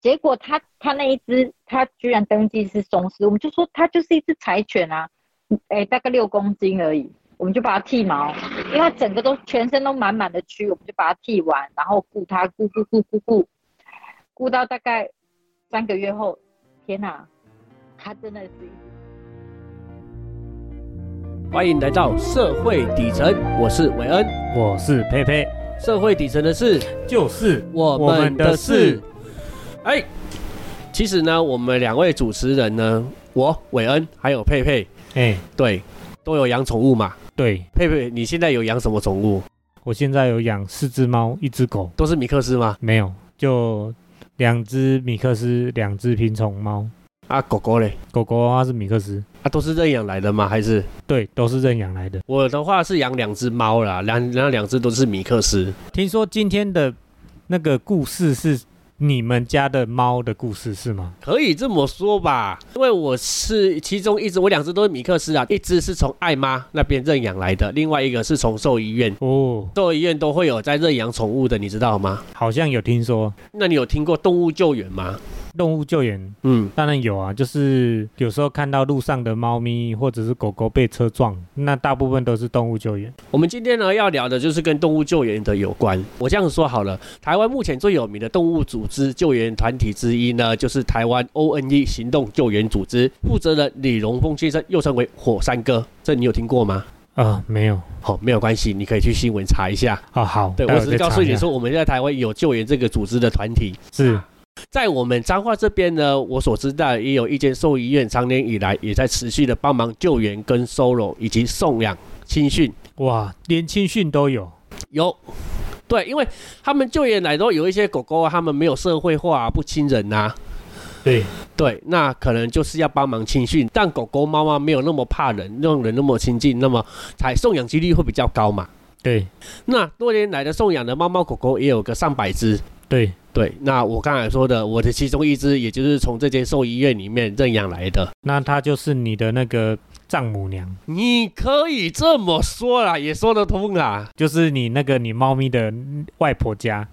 结果他他那一只他居然登记是松狮，我们就说他就是一只柴犬啊，哎，大概六公斤而已，我们就把它剃毛，因为它整个都全身都满满的蛆，我们就把它剃完，然后顾它顾顾顾顾顾，顾到大概三个月后，天哪，它真的是一只。欢迎来到社会底层，我是韦恩，我是佩佩，社会底层的事就是我们的事。哎，其实呢，我们两位主持人呢，我韦恩还有佩佩，哎，对，都有养宠物嘛。对，佩佩，你现在有养什么宠物？我现在有养四只猫，一只狗，都是米克斯吗？没有，就两只米克斯，两只品种猫。啊，狗狗嘞？狗狗它是米克斯，啊，都是认养来的吗？还是？对，都是认养来的。我的话是养两只猫啦，两那两只都是米克斯。听说今天的那个故事是你们家的猫的故事是吗？可以这么说吧，因为我是其中一只，我两只都是米克斯啊，一只是从爱妈那边认养来的，另外一个是从兽医院。哦，兽医院都会有在认养宠物的，你知道吗？好像有听说。那你有听过动物救援吗？动物救援，嗯，当然有啊，就是有时候看到路上的猫咪或者是狗狗被车撞，那大部分都是动物救援。我们今天呢要聊的就是跟动物救援的有关。我这样说好了，台湾目前最有名的动物组织救援团体之一呢，就是台湾 ONE 行动救援组织，负责人李荣峰先生又称为火山哥，这你有听过吗？啊，没有，好，没有关系，你可以去新闻查一下。啊，好，对我只是告诉你说，我们在台湾有救援这个组织的团体是。在我们彰化这边呢，我所知道也有一间兽医院，常年以来也在持续的帮忙救援、跟收容以及送养亲训。哇，连亲训都有，有，对，因为他们救援来都有一些狗狗啊，他们没有社会化，不亲人呐。对对，那可能就是要帮忙亲训，但狗狗、猫猫没有那么怕人，让人那么亲近，那么才送养几率会比较高嘛。对，那多年来的送养的猫猫狗狗也有个上百只。对。对，那我刚才说的，我的其中一只，也就是从这间兽医院里面认养来的，那它就是你的那个丈母娘，你可以这么说啦，也说得通啦，就是你那个你猫咪的外婆家，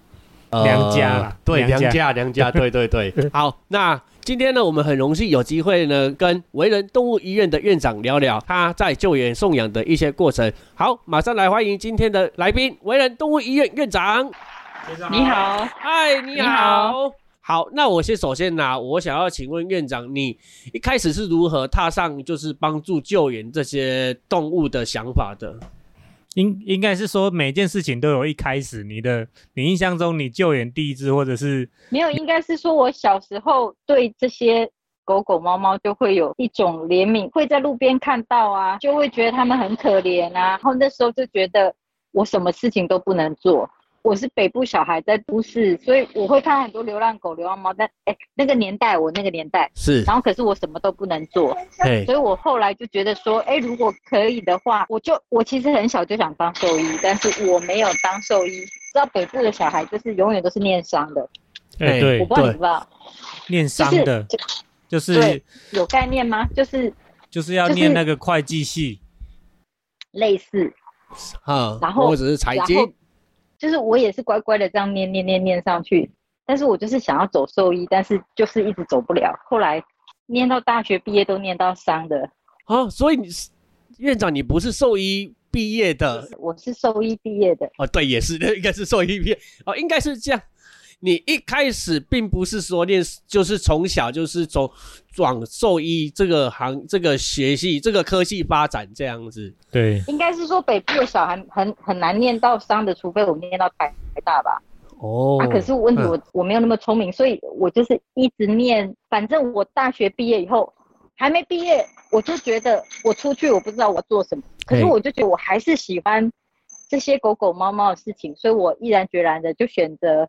娘家啦，对，娘家，娘家，对对对。好，那今天呢，我们很荣幸有机会呢，跟为人动物医院的院长聊聊他在救援送养的一些过程。好，马上来欢迎今天的来宾，为人动物医院院长。你好，嗨，你好，好，那我先首先呢，我想要请问院长，你一开始是如何踏上就是帮助救援这些动物的想法的？应应该是说每件事情都有一开始，你的你印象中你救援第一只或者是没有，应该是说我小时候对这些狗狗猫猫就会有一种怜悯，会在路边看到啊，就会觉得它们很可怜啊，然后那时候就觉得我什么事情都不能做。我是北部小孩，在都市，所以我会看很多流浪狗、流浪猫。但哎，那个年代，我那个年代是，然后可是我什么都不能做，所以我后来就觉得说，哎，如果可以的话，我就我其实很小就想当兽医，但是我没有当兽医。知道北部的小孩就是永远都是念商的，哎，对，我不知道你知道，念商的，就是有概念吗？就是就是要念那个会计系，类似，啊，然后或者是财经。就是我也是乖乖的这样念念念念上去，但是我就是想要走兽医，但是就是一直走不了。后来念到大学毕业都念到伤的啊，所以你是院长，你不是兽医毕业的，我是兽医毕业的哦，对，也是，应该是兽医毕业哦，应该是这样。你一开始并不是说念，就是从小就是从转兽医这个行、这个学系、这个科技发展这样子。对，应该是说北部的小孩很很难念到商的，除非我念到台台大吧。哦。啊，可是问题我我没有那么聪明，所以我就是一直念。反正我大学毕业以后还没毕业，我就觉得我出去我不知道我做什么，可是我就觉得我还是喜欢这些狗狗猫猫的事情，所以我毅然决然的就选择。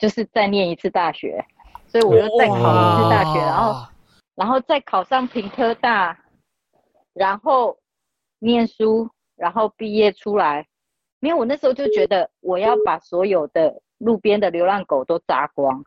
就是再念一次大学，所以我又再考一次大学，然后，然后再考上平科大，然后念书，然后毕业出来。因为我那时候就觉得我要把所有的路边的流浪狗都扎光，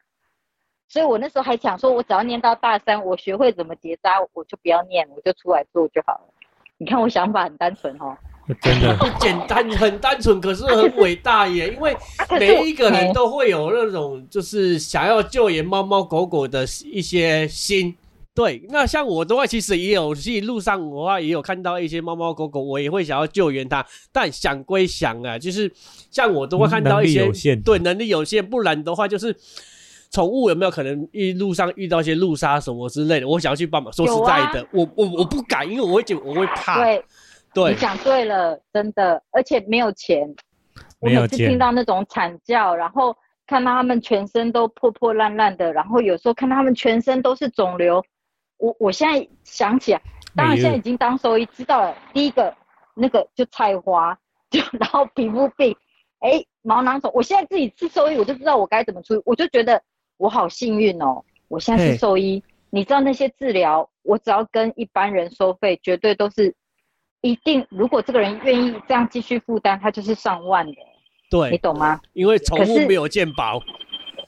所以我那时候还想说，我只要念到大三，我学会怎么结扎，我就不要念，我就出来做就好了。你看我想法很单纯哦。真的，很简单，很单纯，可是很伟大耶！因为每一个人都会有那种就是想要救援猫猫狗狗的一些心。对，那像我的话，其实也有去路上的话，也有看到一些猫猫狗狗，我也会想要救援它。但想归想啊，就是像我都会看到一些，对，能力有限，不然的话就是宠物有没有可能一路上遇到一些路杀什么之类的，我想要去帮忙。说实在的，我我我不敢，因为我会觉我会怕。对。对，你讲对了，真的，而且没有钱。我每次听到那种惨叫，然后看到他们全身都破破烂烂的，然后有时候看到他们全身都是肿瘤，我我现在想起来，当然现在已经当兽医知道了。第一个那个就菜花，就然后皮肤病，哎，毛囊肿。我现在自己是兽医，我就知道我该怎么处理，我就觉得我好幸运哦。我现在是兽医，你知道那些治疗，我只要跟一般人收费，绝对都是。一定，如果这个人愿意这样继续负担，他就是上万的。对，你懂吗？因为宠物没有健保。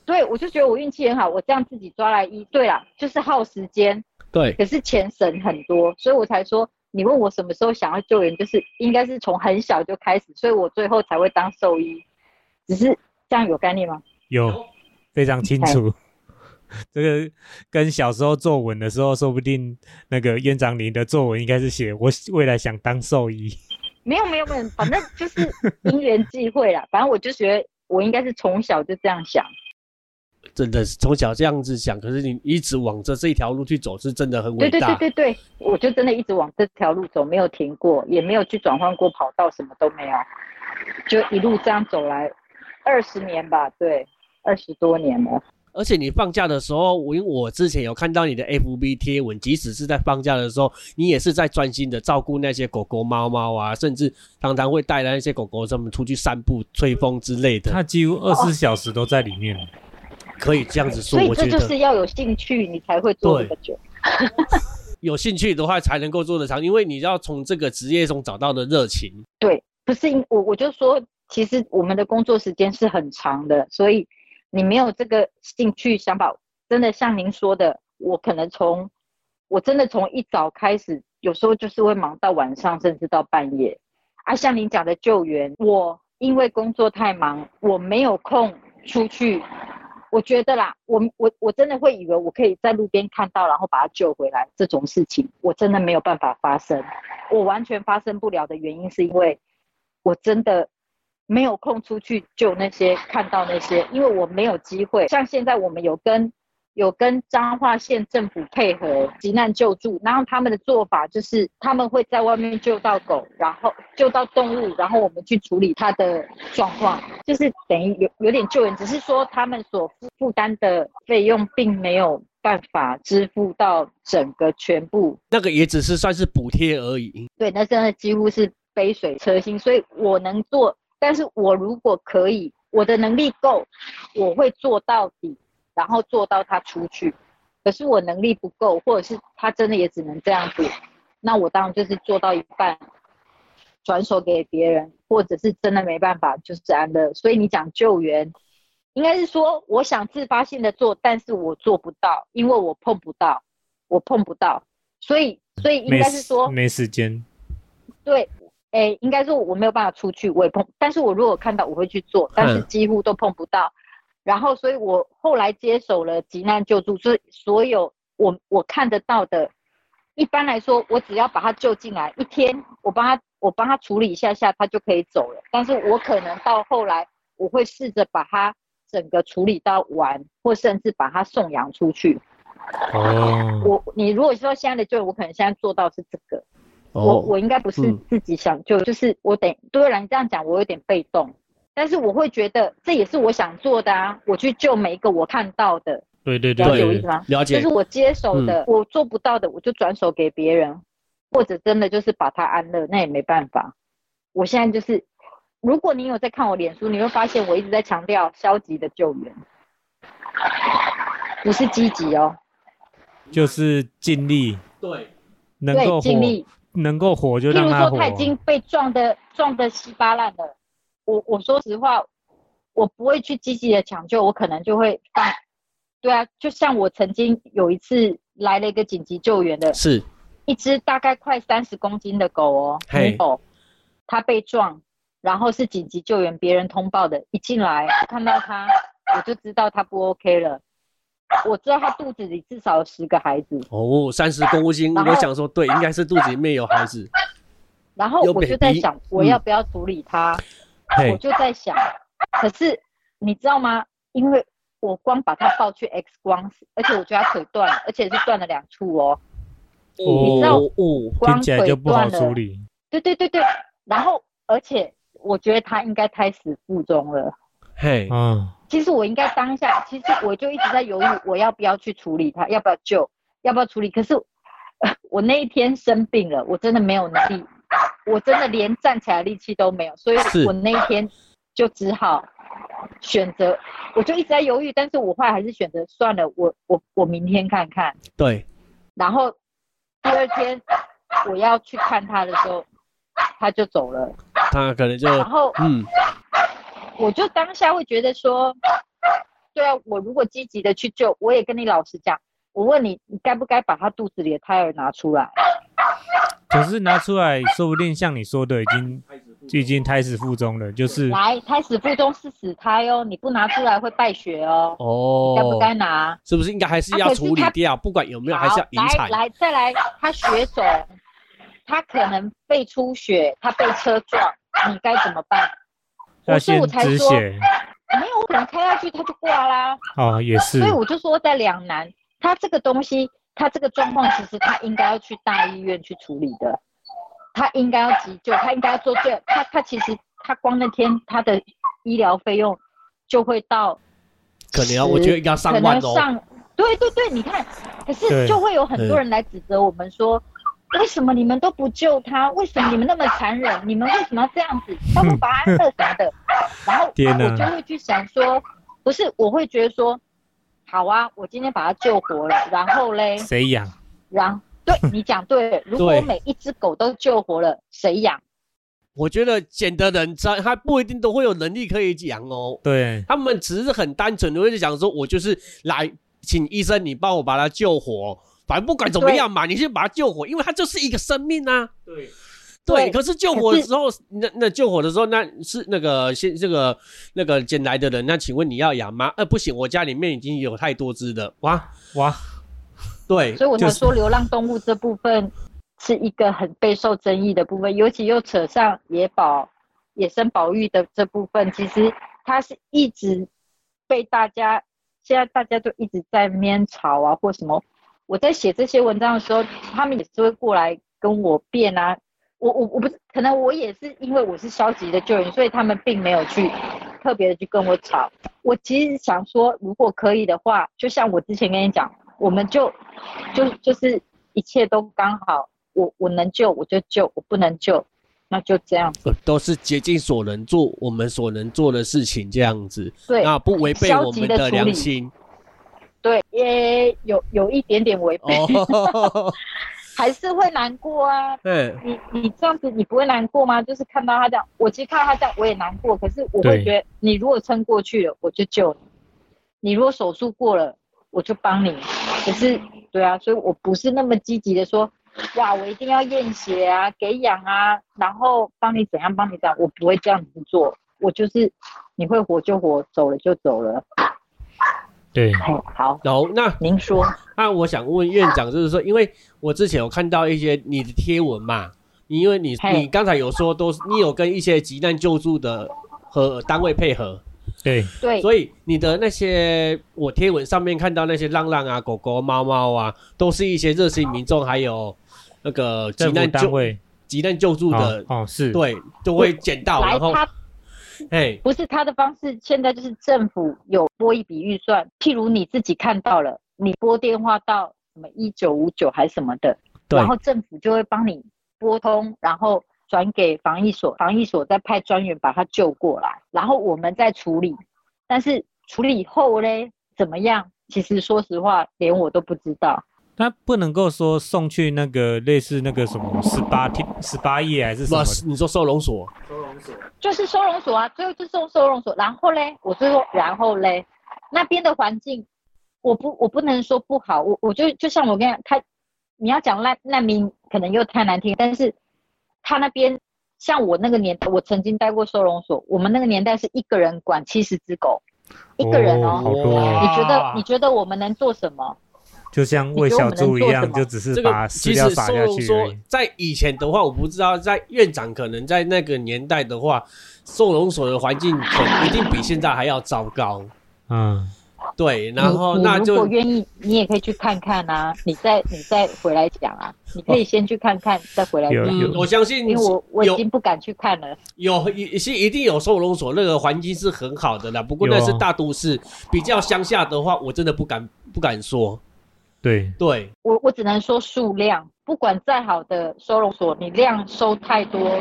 对，我就觉得我运气很好，我这样自己抓来医。对啦，就是耗时间。对。可是钱省很多，所以我才说，你问我什么时候想要救人，就是应该是从很小就开始，所以我最后才会当兽医。只是这样有概念吗？有，非常清楚。这个跟小时候作文的时候，说不定那个院长您的作文应该是写我未来想当兽医。没有没有没有，反正就是因缘际会啦。反正我就觉得我应该是从小就这样想。真的是从小这样子想，可是你一直往着这一条路去走，是真的很伟大。对对对对对，我就真的一直往这条路走，没有停过，也没有去转换过跑道，什么都没有，就一路这样走来二十年吧，对，二十多年了。而且你放假的时候，我因为我之前有看到你的 FB 贴文，即使是在放假的时候，你也是在专心的照顾那些狗狗、猫猫啊，甚至常常会带那些狗狗他们出去散步、吹风之类的。他几乎二十四小时都在里面，可以这样子说。所以这就是要有兴趣，你才会做这么久。有兴趣的话才能够做得长，因为你要从这个职业中找到的热情。对，不是因我我就说，其实我们的工作时间是很长的，所以。你没有这个兴趣想法，真的像您说的，我可能从我真的从一早开始，有时候就是会忙到晚上，甚至到半夜。啊，像您讲的救援，我因为工作太忙，我没有空出去。我觉得啦，我我我真的会以为我可以在路边看到，然后把他救回来这种事情，我真的没有办法发生。我完全发生不了的原因，是因为我真的。没有空出去救那些看到那些，因为我没有机会。像现在我们有跟有跟彰化县政府配合急难救助，然后他们的做法就是他们会在外面救到狗，然后救到动物，然后我们去处理它的状况，就是等于有有点救援，只是说他们所负负担的费用并没有办法支付到整个全部，那个也只是算是补贴而已。对，那真的几乎是杯水车薪，所以我能做。但是我如果可以，我的能力够，我会做到底，然后做到他出去。可是我能力不够，或者是他真的也只能这样子，那我当然就是做到一半，转手给别人，或者是真的没办法，就是这样的。所以你讲救援，应该是说我想自发性的做，但是我做不到，因为我碰不到，我碰不到，所以所以应该是说没时间。对。哎，应该说我没有办法出去，我也碰，但是我如果看到，我会去做，但是几乎都碰不到。然后，所以我后来接手了急难救助，所以所有我我看得到的，一般来说，我只要把他救进来，一天我帮他我帮他处理一下下，他就可以走了。但是我可能到后来，我会试着把他整个处理到完，或甚至把他送养出去。哦，我你如果说现在的救援，我可能现在做到是这个。我我应该不是自己想救，就是我得对然这样讲，我有点被动，但是我会觉得这也是我想做的啊，我去救每一个我看到的，对对对，了解我意思吗？了解，就是我接手的，我做不到的，我就转手给别人，或者真的就是把他安乐，那也没办法。我现在就是，如果你有在看我脸书，你会发现我一直在强调消极的救援，不是积极哦，就是尽力，对，能够尽力。能够活就让他活。譬如说他已经被撞的撞的稀巴烂了，我我说实话，我不会去积极的抢救，我可能就会放。对啊，就像我曾经有一次来了一个紧急救援的，是，一只大概快三十公斤的狗哦，黑狗，它被撞，然后是紧急救援，别人通报的，一进来看到它，我就知道它不 OK 了。我知道他肚子里至少有十个孩子，哦，三十公斤，我想说对，应该是肚子里面有孩子。然后我就在想，我嗯要不要处理他？我，就在想，可是你知道吗？因为我光把他抱去 X 光，而且我觉得他腿断了，而且是断了两处哦。你知道哦听起来就不好处理。对对对对，然后而且我觉得他应该胎死腹中了。嘿，嗯，其实我应该当下，其实我就一直在犹豫，我要不要去处理他，要不要救，要不要处理。可是、呃我那一天生病了，我真的没有能力，我真的连站起来力气都没有，所以我那一天就只好选择，我就一直在犹豫，但是我后来还是选择算了，我我我明天看看。对，然后第二天我要去看他的时候，他就走了，他可能就然后嗯，我就当下会觉得说，对啊，我如果积极的去救，我也跟你老实讲，我问你，你该不该把他肚子里的胎儿拿出来？可是拿出来，说不定像你说的，已经已经胎死腹中了，就是来，胎死腹中是死胎哦，你不拿出来会败血哦，哦该不哦，该拿？是不是应该还是要处理掉？不管有没有，还是要好，引产。来来，再来，他血肿，他可能被出血，他被车撞，你该怎么办？要我所以先我才说，止血。没有，我可能开下去他就挂啦。哦，也是所以，我就说在两难，他这个东西，他这个状况，其实他应该要去大医院去处理的，他应该要急救，他应该要做最，他他其实他光那天他的医疗费用就会到可能要，我觉得应该上可万哦。能上，对对对，你看，可是就会有很多人来指责我们说，为什么你们都不救他？为什么你们那么残忍？你们为什么要这样子？要不把他安乐什么的？然后我就会去想说，不是，我会觉得说，好啊，我今天把他救活了，然后嘞，谁养？然后对你讲对了，如果每一只狗都救活了，谁养？我觉得捡的人他他不一定都会有能力可以养哦，对，他们只是很单纯的会讲说，我就是来请医生你帮我把他救活，反正不管怎么样嘛，你先把他救活，因为他就是一个生命啊。对，对，可是救火的时候，那那救火的时候，那是那个先这个那个捡来的人，那请问你要养吗？呃，不行，我家里面已经有太多只了，哇，哇，对，所以我才就说流浪动物这部分是一个很备受争议的部分，尤其又扯上野保、野生保育的这部分，其实它是一直被大家现在大家都一直在面吵啊或什么。我在写这些文章的时候，他们也是会过来跟我辩啊。我我我不是，可能我也是因为我是消极的救援，所以他们并没有去特别的去跟我吵。我其实想说，如果可以的话，就像我之前跟你讲，我们就就就是一切都刚好，我我能救我就救，我不能救那就这样。呃都是竭尽所能做我们所能做的事情，这样子，对那不违背消我们的良心对，也有有一点点违背，哦。还是会难过啊。对，你你这样子，你不会难过吗？就是看到他这样，我其实看到他这样，我也难过。可是我会对觉得，你如果撑过去了，我就救你；你如果手术过了，我就帮你。可是，对啊，所以我不是那么积极的说，哇，我一定要验血啊，给氧啊，然后帮你怎样，帮你怎样，我不会这样子做。我就是你会活就活，走了就走了。对，嘿，好，然后那您说，那我想问院长，就是说，因为我之前有看到一些你的贴文嘛，因为你你刚才有说都是你有跟一些急难救助的和单位配合，对，对，所以你的那些我贴文上面看到那些浪浪啊、狗狗、猫猫啊，都是一些热心民众，还有那个急难救单位。急难救助的哦，哦是，对，都会捡到，然后他哎，不是他的方式，现在就是政府有拨一笔预算，譬如你自己看到了，你拨电话到什么一九五九还是什么的，然后政府就会帮你拨通，然后转给防疫所，防疫所再派专员把他救过来，然后我们再处理。但是处理后嘞怎么样？其实说实话，连我都不知道。那不能够说送去那个类似那个什么十八天、十八夜还是什么的，，你说收容所，收容所就是收容所啊，最后就送收容所。然后嘞，我最后，然后嘞，那边的环境，我不我不能说不好，我我就就像我跟你讲，他你要讲难难民可能又太难听，但是他那边像我那个年代，我曾经待过收容所，我们那个年代是一个人管七十只狗，一个人哦。好多哦你觉得你觉得我们能做什么？就像喂小猪一样，就只是把饲料撒下去而所已。在以前的话，我不知道，在院长可能在那个年代的话，收容所的环境可一定比现在还要糟糕。嗯，对，然后那就果愿意，你也可以去看看啊，你再你再回来讲啊，你可以先去看看，再回来讲。嗯，我相信因为我我已有经不敢去看了。有一是一定有收容所，那个环境是很好的啦。不过那是大都市，比较乡下的话，我真的不敢不敢说。对，对，我我只能说数量，不管再好的收容所，你量收太多，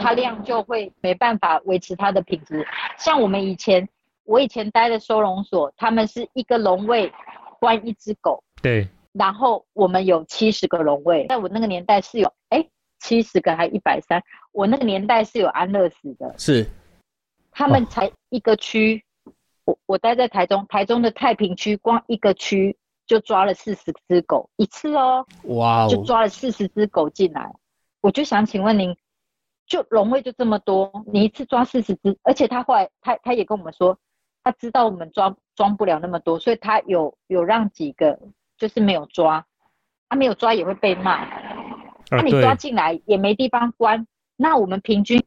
它量就会没办法维持它的品质。像我们以前，我以前待的收容所，他们是一个笼位关一只狗，对，然后我们有七十个笼位，在我那个年代是有哎七十个还一百三，我那个年代是有安乐死的，是。他们才一个区，我我待在台中，台中的太平区光一个区就抓了四十只狗一次哦，哇哦，就抓了四十只狗进来，我就想请问您，就笼位就这么多，你一次抓四十只，而且他后来他他也跟我们说，他知道我们抓装不了那么多，所以他有有让几个就是没有抓，他、没有抓也会被骂，那、你抓，进来也没地方关，那我们平均，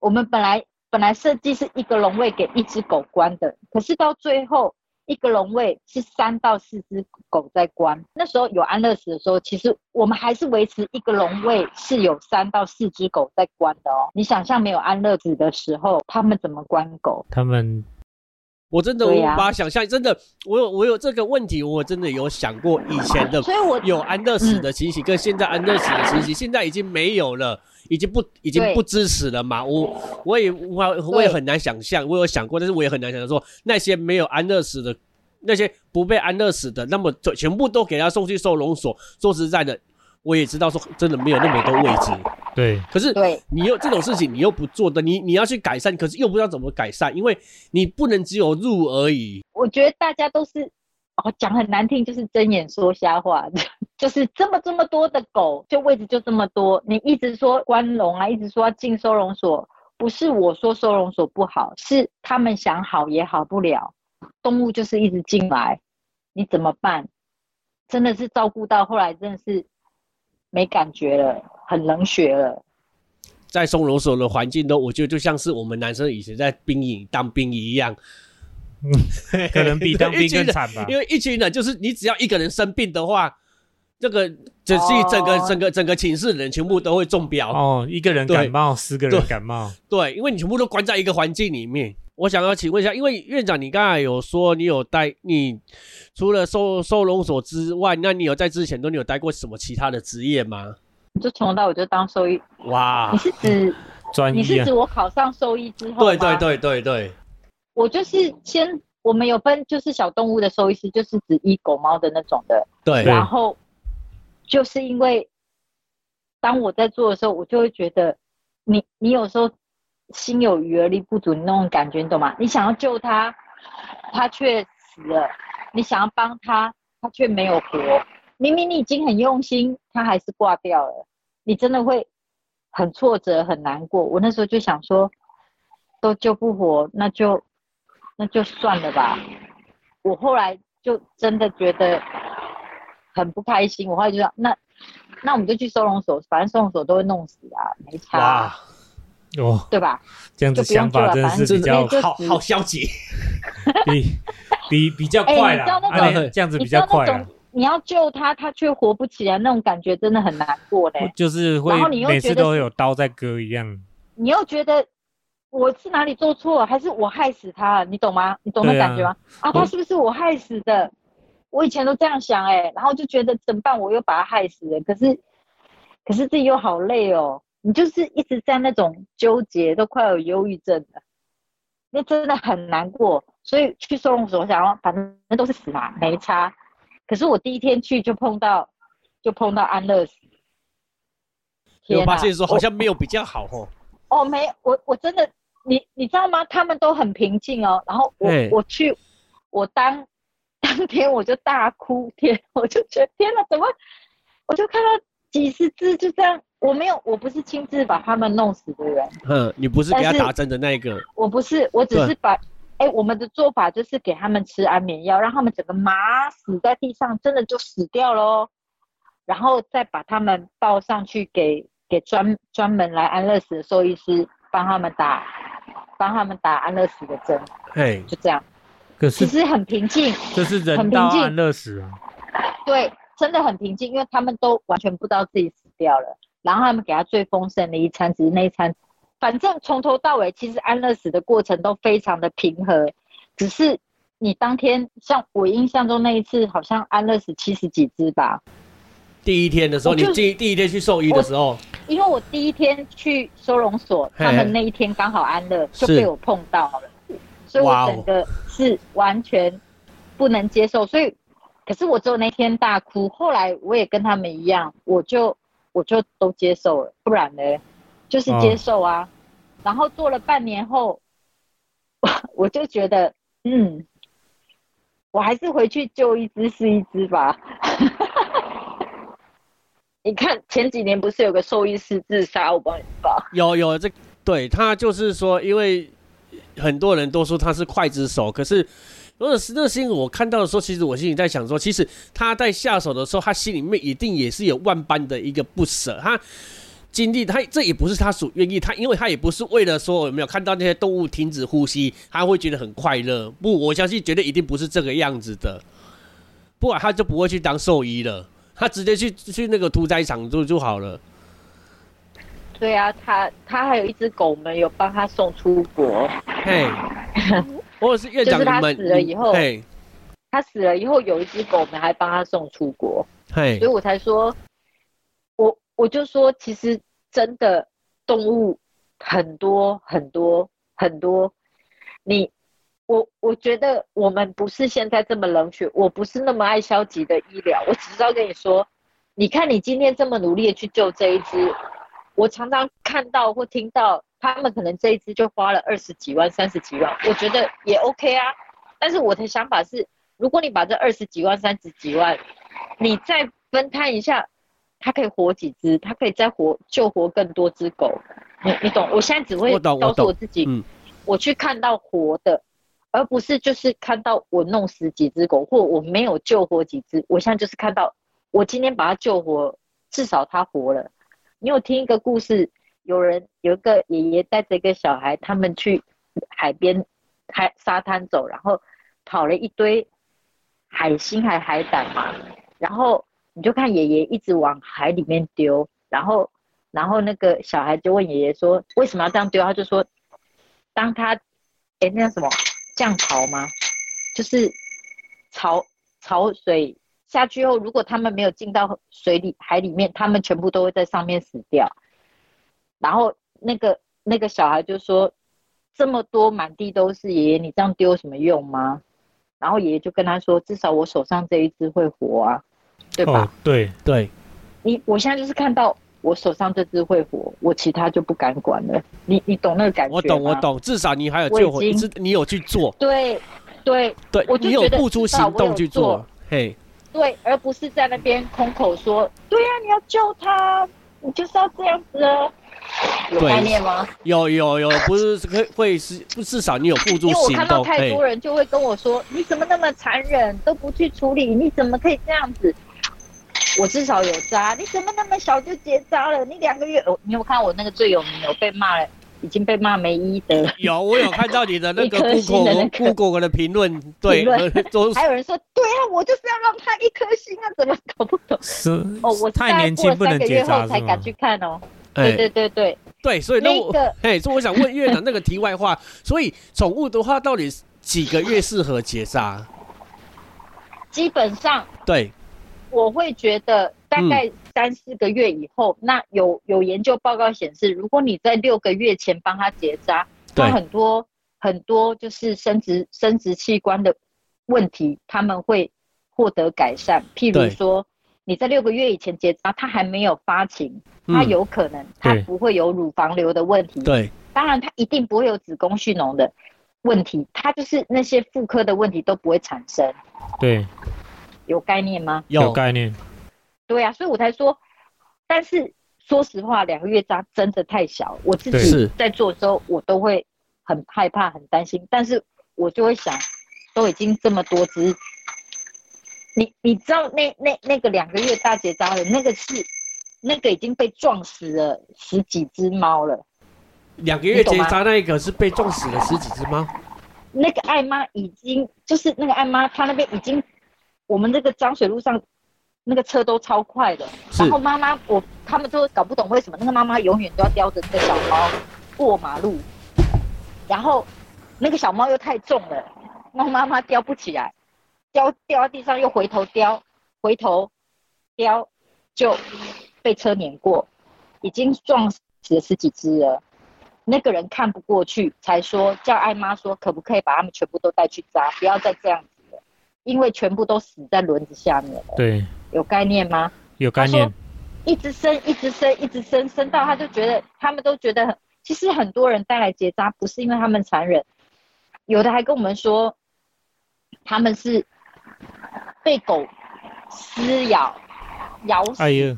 我们本来本来设计是一个笼位给一只狗关的，可是到最后一个笼位是三到四只狗在关。那时候有安乐死的时候，其实我们还是维持一个笼位是有三到四只狗在关的哦。你想象没有安乐死的时候，他们怎么关狗？他们我真的无法想象，真的，我有我有这个问题，我真的有想过以前的所以我有安乐死的情形，跟现在安乐死的情形，现在已经没有了，已经不已经不支持了嘛。我我也无法，我也很难想象，我有想过，但是我也很难想象说那些没有安乐死的，那些不被安乐死的，那么就全部都给他送去收容所。说实在的，我也知道说真的没有那么多位置，对可是对你又这种事情你又不做的，你你要去改善，可是又不知道怎么改善，因为你不能只有入而已。我觉得大家都是哦，讲很难听，就是睁眼说瞎话，就是这么这么多的狗，就位置就这么多，你一直说关笼啊，一直说要进收容所，不是我说收容所不好，是他们想好也好不了，动物就是一直进来，你怎么办？真的是照顾到后来，真的是没感觉了，很冷血了。在收容所的环境都，我觉得就像是我们男生以前在兵营当兵一样，可能比当兵更惨吧。因为一群人就是你只要一个人生病的话，这个这是整个、哦。整个整个寝室的人全部都会中标。哦，一个人感冒，十个人感冒，对，因为你全部都关在一个环境里面。我想要请问一下，因为院长你刚才有说你有待，你除了收收容所之外，那你有在之前都你有待过什么其他的职业吗？就从头到尾就当兽医，哇。你，是指专业。啊你是指，我考上兽医之后对对对对对，我就是先，我们有分就是小动物的兽医师，就是指医狗猫的那种的。对。对。然后就是因为当我在做的时候，我就会觉得你你有时候心有余而力不足，那种感觉你懂吗？你想要救他，他却死了；你想要帮他，他却没有活。明明你已经很用心，他还是挂掉了，你真的会很挫折、很难过。我那时候就想说，都救不活，那就那就算了吧。我后来就真的觉得很不开心，我后来就说，那那我们就去收容所，反正收容所都会弄死啊，没差哇啊，，哦，对吧？这样子想法真的是真比较就好死好消极。比比比较哎快啦，你知道那啊这样子比你知道较快啦那种，你要救他，他却活不起来，那种感觉真的很难过嘞。就是会然后你又每次都觉得是有刀在割一样，你又觉得我是哪里做错了，还是我害死他了？你懂吗？你懂那感觉吗？啊，他是不是我害死的？我以前都这样想哎、然后就觉得怎么办？我又把他害死了，可是可是自己又好累哦，你就是一直在那种纠结，都快有忧郁症了，那真的很难过。所以去收容所想要，反正都是死嘛，没差。可是我第一天去就碰到，就碰到安乐死。有发现说好像没有比较好哦。哦，没，我我真的，你你知道吗？他们都很平静哦。然后我嘿我去，我当当天我就大哭，天，我就觉得天哪，怎么？我就看到几十只就这样，我没有，我不是亲自把他们弄死的人，哼，你不是给他打针的那一个，我不是，我只是把，哎，我们的做法就是给他们吃安眠药，让他们整个麻死在地上，真的就死掉喽，然后再把他们抱上去给给专专门来安乐死的兽医师帮他们打，帮他们打安乐死的针，嘿，就这样，可是其实很平静，这是人很平静。道安乐死啊，对，真的很平静，因为他们都完全不知道自己死掉了，然后他们给他最丰盛的一餐，只是那一餐，反正从头到尾，其实安乐死的过程都非常的平和，只是你当天，像我印象中那一次，好像安乐死七十几只吧，第一天的时候，你第第一天去兽医的时候，因为我第一天去收容所，他们那一天刚好安乐，就被我碰到了，所以我整个是完全不能接受，所以可是我只有那天大哭，后来我也跟他们一样，我就我就都接受了，不然呢，就是接受啊。然后做了半年后，我就觉得，嗯，我还是回去救一只是一只吧。你看前几年不是有个兽医师自杀，我帮你报。有有这对他就是说，因为很多人都说他是刽子手，可是如果是那是因为我看到的时候，其实我心里在想说，其实他在下手的时候，他心里面一定也是有万般的一个不舍，他。经历他这也不是他所愿意，他因为他也不是为了说有没有看到那些动物停止呼吸，他会觉得很快乐。不，我相信绝对一定不是这个样子的，不然他就不会去当兽医了，他直接去去那个屠宰场就就好了。对啊，他他还有一只狗，我们有帮他送出国。嘿，或者是院长就是他死了以后嘿，他死了以后，有一只狗，我们还帮他送出国，嘿。所以，我才说，我我就说，其实真的动物很多很多很多，你我我觉得我们不是现在这么冷血，我不是那么爱消极的医疗，我只是要跟你说，你看你今天这么努力的去救这一只，我常常看到或听到他们可能这一只就花了二十几万、三十几万，我觉得也 OK 啊。但是我的想法是，如果你把这二十几万、三十几万，你再分摊一下，它可以活几只，它可以再活救活更多只狗。你你懂？我现在只会告诉我自己，嗯我去看到活的，而不是就是看到我弄死几只狗，或我没有救活几只。我现在就是看到我今天把它救活，至少它活了。你有听一个故事？有人有一个爷爷带着一个小孩，他们去海边海沙滩走，然后跑了一堆海星还海胆嘛，然后你就看爷爷一直往海里面丢，然后然后那个小孩就问爷爷说为什么要这样丢？他就说，当他哎那叫什么降潮吗？就是潮潮水下去后，如果他们没有进到水里海里面，他们全部都会在上面死掉。然后那个那个小孩就说：“这么多满地都是，爷爷你这样丢有什么用吗？”然后爷爷就跟他说：“至少我手上这一只会活啊，对吧？哦，对，对，你我现在就是看到我手上这只会活，我其他就不敢管了。你你懂那个感觉我懂，我。懂，至少你还有救活，你有去做，对对对我，就你有付出行动去做，嘿，对，而不是在那边空口说：“对呀、你要救他，你就是要这样子啊。”有概念吗？有有有，不是会会是，不至少你有付诸因为我，看到太，多人就会跟我说：“你怎么那么残忍，都不去处理？你怎么可以这样子？”我至少有渣，你怎么那么小就结扎了？你两个月，哦，你有看我那个最有名的，我被骂了，已经被骂没医德。有我有看到你的那个 一颗星的 Google 那个 Google 的评论，对 还有人说：“对啊，我就是要让他一颗星啊，怎么搞不懂是？”哦，我太年轻不能结扎是月后才敢？去看哦。对哎对对对，对，所以那我那个 哎，所以我想问院长那个题外话，所以宠物的话，到底几个月适合结扎？基本上对，我会觉得大概三四个月以后，那有有研究报告显示，如果你在六个月前帮他结扎，那很多很多就是生殖生殖器官的问题，他们会获得改善。譬如对说，你在六个月以前结扎，他还没有发情，它嗯有可能他不会有乳房瘤的问题。对当然，他一定不会有子宫蓄脓的问题，他就是那些妇科的问题都不会产生。对，有概念吗？有有概念。对啊，所以我才说，但是说实话，两个月扎真的太小，我自己在做的时候，我都会很害怕、很担心，但是我就会想，都已经这么多只，你你知道那那那个两个月大结扎的那个是那个已经被撞死了十几只猫了。两个月结扎那一个是被撞死了十几只猫，那个艾妈已经就是那个艾妈，她那边已经，我们这个脏水路上那个车都超快的，然后妈妈我他们都搞不懂为什么那个妈妈永远都要叼着那个小猫过马路，然后那个小猫又太重了，那妈妈叼不起来，叼掉到地上又回头叼，回头叼就被车碾过，已经撞死了十几只了。那个人看不过去，才说叫艾妈说可不可以把他们全部都带去扎，不要再这样子了，因为全部都死在轮子下面了，对，有概念吗？有概念，一直升，一直升，一直升，升到他就觉得，他们都觉得很，其实很多人带来结扎不是因为他们残忍，有的还跟我们说，他们是被狗撕咬、咬死，哎呀，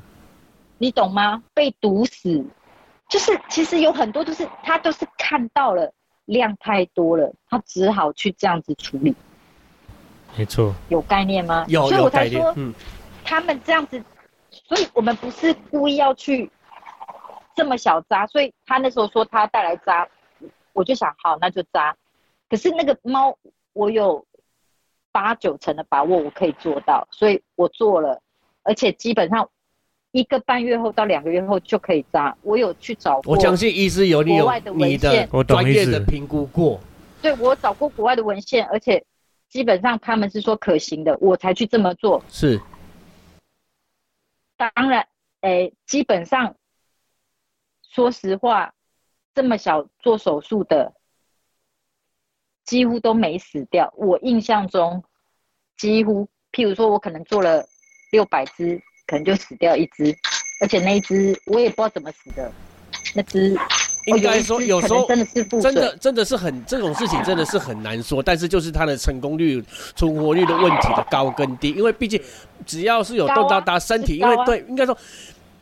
你懂吗？被毒死，就是其实有很多都是他都是看到了量太多了，他只好去这样子处理，没错，有概念吗？有所以有概念我才说，嗯，他们这样子，所以我们不是故意要去这么小扎，所以他那时候说他带来扎，我就想好那就扎。可是那个猫，我有八九成的把握我可以做到，所以我做了，而且基本上一个半月后到两个月后就可以扎。我有去找过，我相信医师有你有国外的文你的献我懂专业的评估过，对我找过国外的文献，而且基本上他们是说可行的，我才去这么做。是当然，诶，基本上，说实话，这么小做手术的，几乎都没死掉。我印象中，几乎，譬如说，我可能做了六百只，可能就死掉一只，而且那一只我也不知道怎么死的，那只应该说哦有有时候真的是腹水真的真的是很这种事情真的是很难说，但是就是它的成功率、存活率的问题的高跟低，因为毕竟只要是有动到他身体，因为对应该说。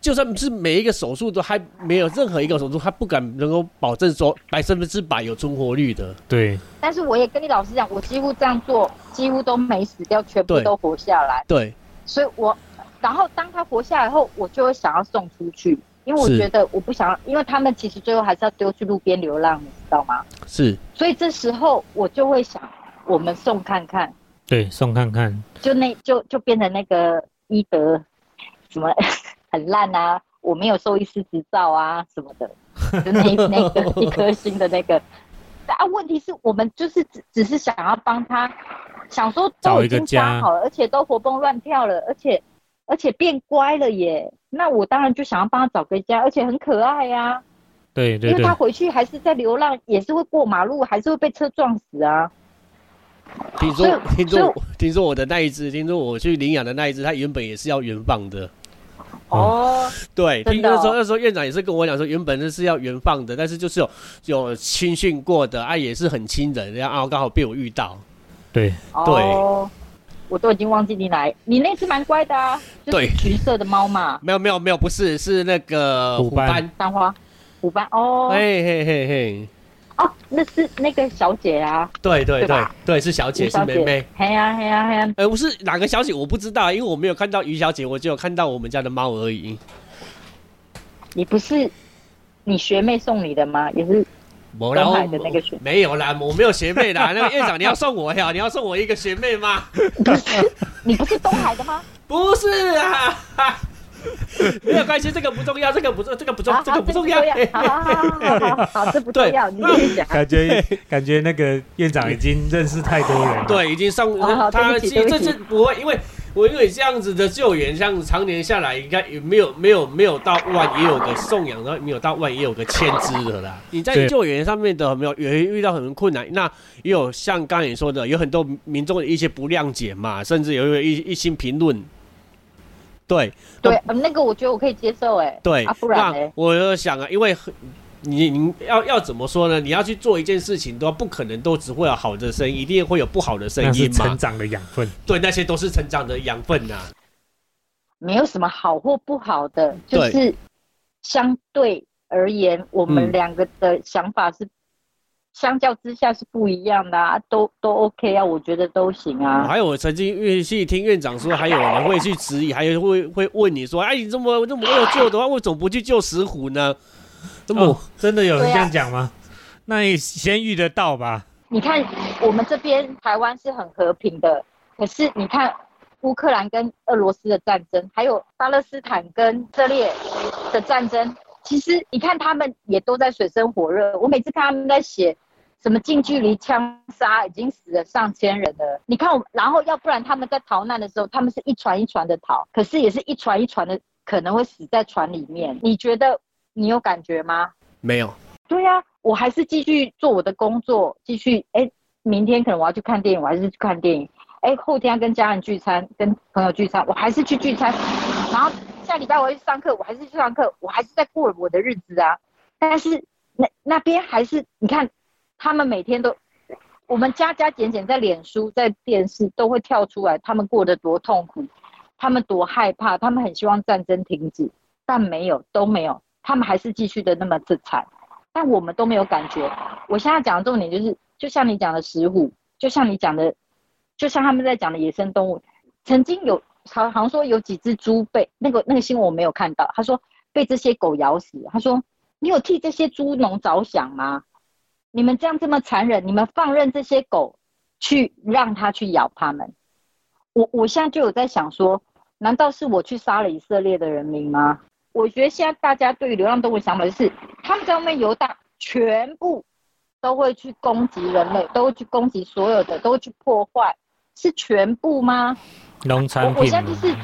就算是每一个手术都还没有任何一个手术，他不敢能够保证说百分之百有存活率的。对，但是我也跟你老实讲，我几乎这样做，几乎都没死掉，全部都活下来。对，所以我，然后当他活下来后，我就会想要送出去，因为我是觉得我不想要，因为他们其实最后还是要丢去路边流浪，你知道吗？是所以这时候我就会想，我们送看看，对，送看看，就那就就变成那个医德什么很烂啊，我没有兽医师执照啊什么的，就那那个 一颗星的那个。啊，问题是我们就是只只是想要帮他，想说都已经扎好了，而且都活蹦乱跳了，而且而且变乖了耶。那我当然就想要帮他找个家，而且很可爱呀、对对对因为他，回去还是在流浪，也是会过马路，还是会被车撞死啊。听说听说听说我的那一只，听说我去领养的那一只，它原本也是要原放的。哦，对，听那时候那时候院长也是跟我讲说，原本是要原放的，但是就是有有亲训过的啊，也是很亲人，然后刚好被我遇到。对，哦，我都已经忘记你来，你那只蛮乖的啊，就是对。橘色的猫嘛，没有没有没有，不是是那个虎斑。三花。虎斑哦，嘿嘿嘿嘿，哦，那是那个小姐啊，对对对对，是小姐是妹妹。，嘿呀嘿呀嘿呀，哎，不是哪个小姐我不知道，因为我没有看到于小姐，我只有看到我们家的猫而已。你不是你学妹送你的吗？也是没啦，我海的那个学没有啦，我没有学妹啦。那个院长，你要送我呀？你要送我一个学妹吗？不是你不是东海的吗？不是啊，没有关系，这个不重要，这个不重，这个不重好，这个不重要。好好好好好好，这不重要，你。感觉感觉那个院长已经认识太多人了，对，已经上好好他对不起对不起这次不会，因为我因为这样子的救援，像常年下来，应该也没有没有没有到万，也有个送养，然后没有到万，也有个千只的啦。你在救援上面的有没有也会遇到很多困难？那也有像刚才你说的，有很多民众的一些不谅解嘛，甚至有一一些评论。对对，呃那个我觉得我可以接受，哎，对，啊，不然？我就想啊，因为很你你要要怎么说呢？你要去做一件事情，都不可能都只会有好的声音，一定会有不好的声那是音嘛成。长的养分。对，那些都是成长的养分呐、没有什么好或不好的，就是相对而言，我们嗯两个的想法是相较之下是不一样的啊，都都 OK 啊，我觉得都行啊。还有我曾经院去听院长说，还有人会去质疑，还有会会问你说，哎，你这么这么恶救的话，为什么不去救石虎呢？这么、哦，真的有人这样讲吗？那你先遇得到吧？你看我们这边台湾是很和平的，可是你看乌克兰跟俄罗斯的战争，还有巴勒斯坦跟以色列的战争，其实你看他们也都在水深火热。我每次看他们在写什么近距离枪杀，已经死了上千人了。你看我，然后要不然他们在逃难的时候，他们是一船一船的逃，可是也是一船一船的可能会死在船里面。你觉得你有感觉吗？没有，对呀、我还是继续做我的工作，继续哎，明天可能我要去看电影，我还是去看电影。哎，后天要跟家人聚餐，跟朋友聚餐，我还是去聚餐。然后下礼拜我要去上课，我还是去上课，我还是在过我的日子啊。但是那那边还是你看，他们每天都，我们加加减减在脸书、在电视都会跳出来，他们过得多痛苦，他们多害怕，他们很希望战争停止，但没有，都没有，他们还是继续的那么自惨。但我们都没有感觉。我现在讲的重点就是，就像你讲的石虎，就像你讲的，就像他们在讲的野生动物，曾经有好像说有几只猪被那个那个新闻我没有看到，他说被这些狗咬死。他说你有替这些猪农着想吗？你们这样这么残忍，你们放任这些狗去让它去咬它们。我我现在就有在想说，难道是我去杀了以色列的人民吗？我觉得现在大家对于流浪动物的想法就是，他们在外面游荡，全部都会去攻击人类，都会去攻击所有的，都会去破坏，是全部吗？农产我我现在就是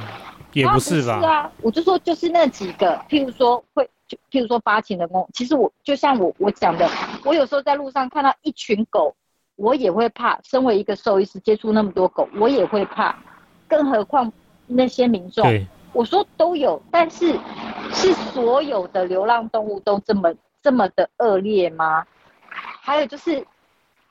也不是吧？啊，我就说就是那几个，譬如说会，就譬如说发情的工，其实我就像我我讲的，我有时候在路上看到一群狗，我也会怕。身为一个兽医师，接触那么多狗，我也会怕，更何况那些民众。对，我说都有，但是是所有的流浪动物都这么这么的恶劣吗？还有就是，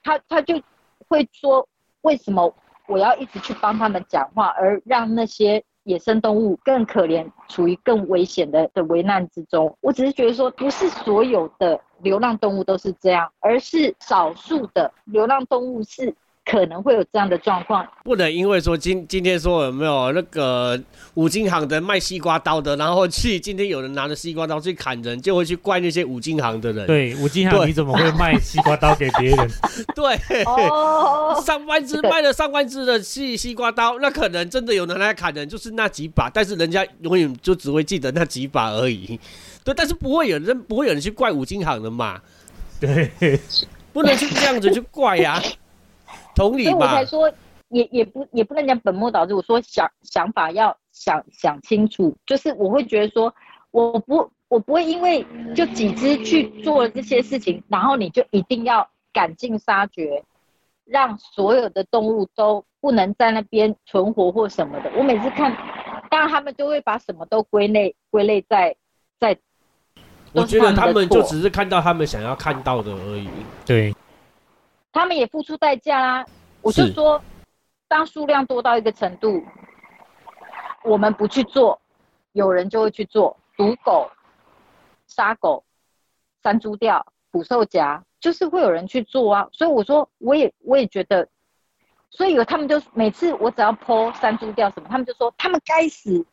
他他就会说，为什么我要一直去帮他们讲话，而让那些野生动物更可怜，处于更危险的的危难之中？我只是觉得说，不是所有的流浪动物都是这样，而是少数的流浪动物是可能会有这样的状况。不能因为说今今天说有没有那个五金行的卖西瓜刀的，然后去今天有人拿着西瓜刀去砍人，就会去怪那些五金行的人。对，五金行你怎么会卖西瓜刀给别人？对，哦，上万只卖了上万只的西西瓜刀，那可能真的有人来砍人，就是那几把，但是人家永远就只会记得那几把而已。对，但是不会有人不会有人去怪五金行的嘛，对，不能去这样子去怪呀、同理嘛所以我才，说，也也不也不能讲本末倒置。我说想想法要想想清楚，就是我会觉得说，我不我不会因为就几只去做了这些事情，然后你就一定要赶尽杀绝，让所有的动物都不能在那边存活或什么的。我每次看，当然他们就会把什么都归类归类在在，我觉得他们就只是看到他们想要看到的而已。对，他们也付出代价啦。我就是说，当数量多到一个程度，我们不去做，有人就会去做。毒狗、杀狗、山猪吊、捕兽夹，就是会有人去做啊。所以我说，我也我也觉得，所以有他们就每次我只要剖山猪吊什么，他们就说他们该死，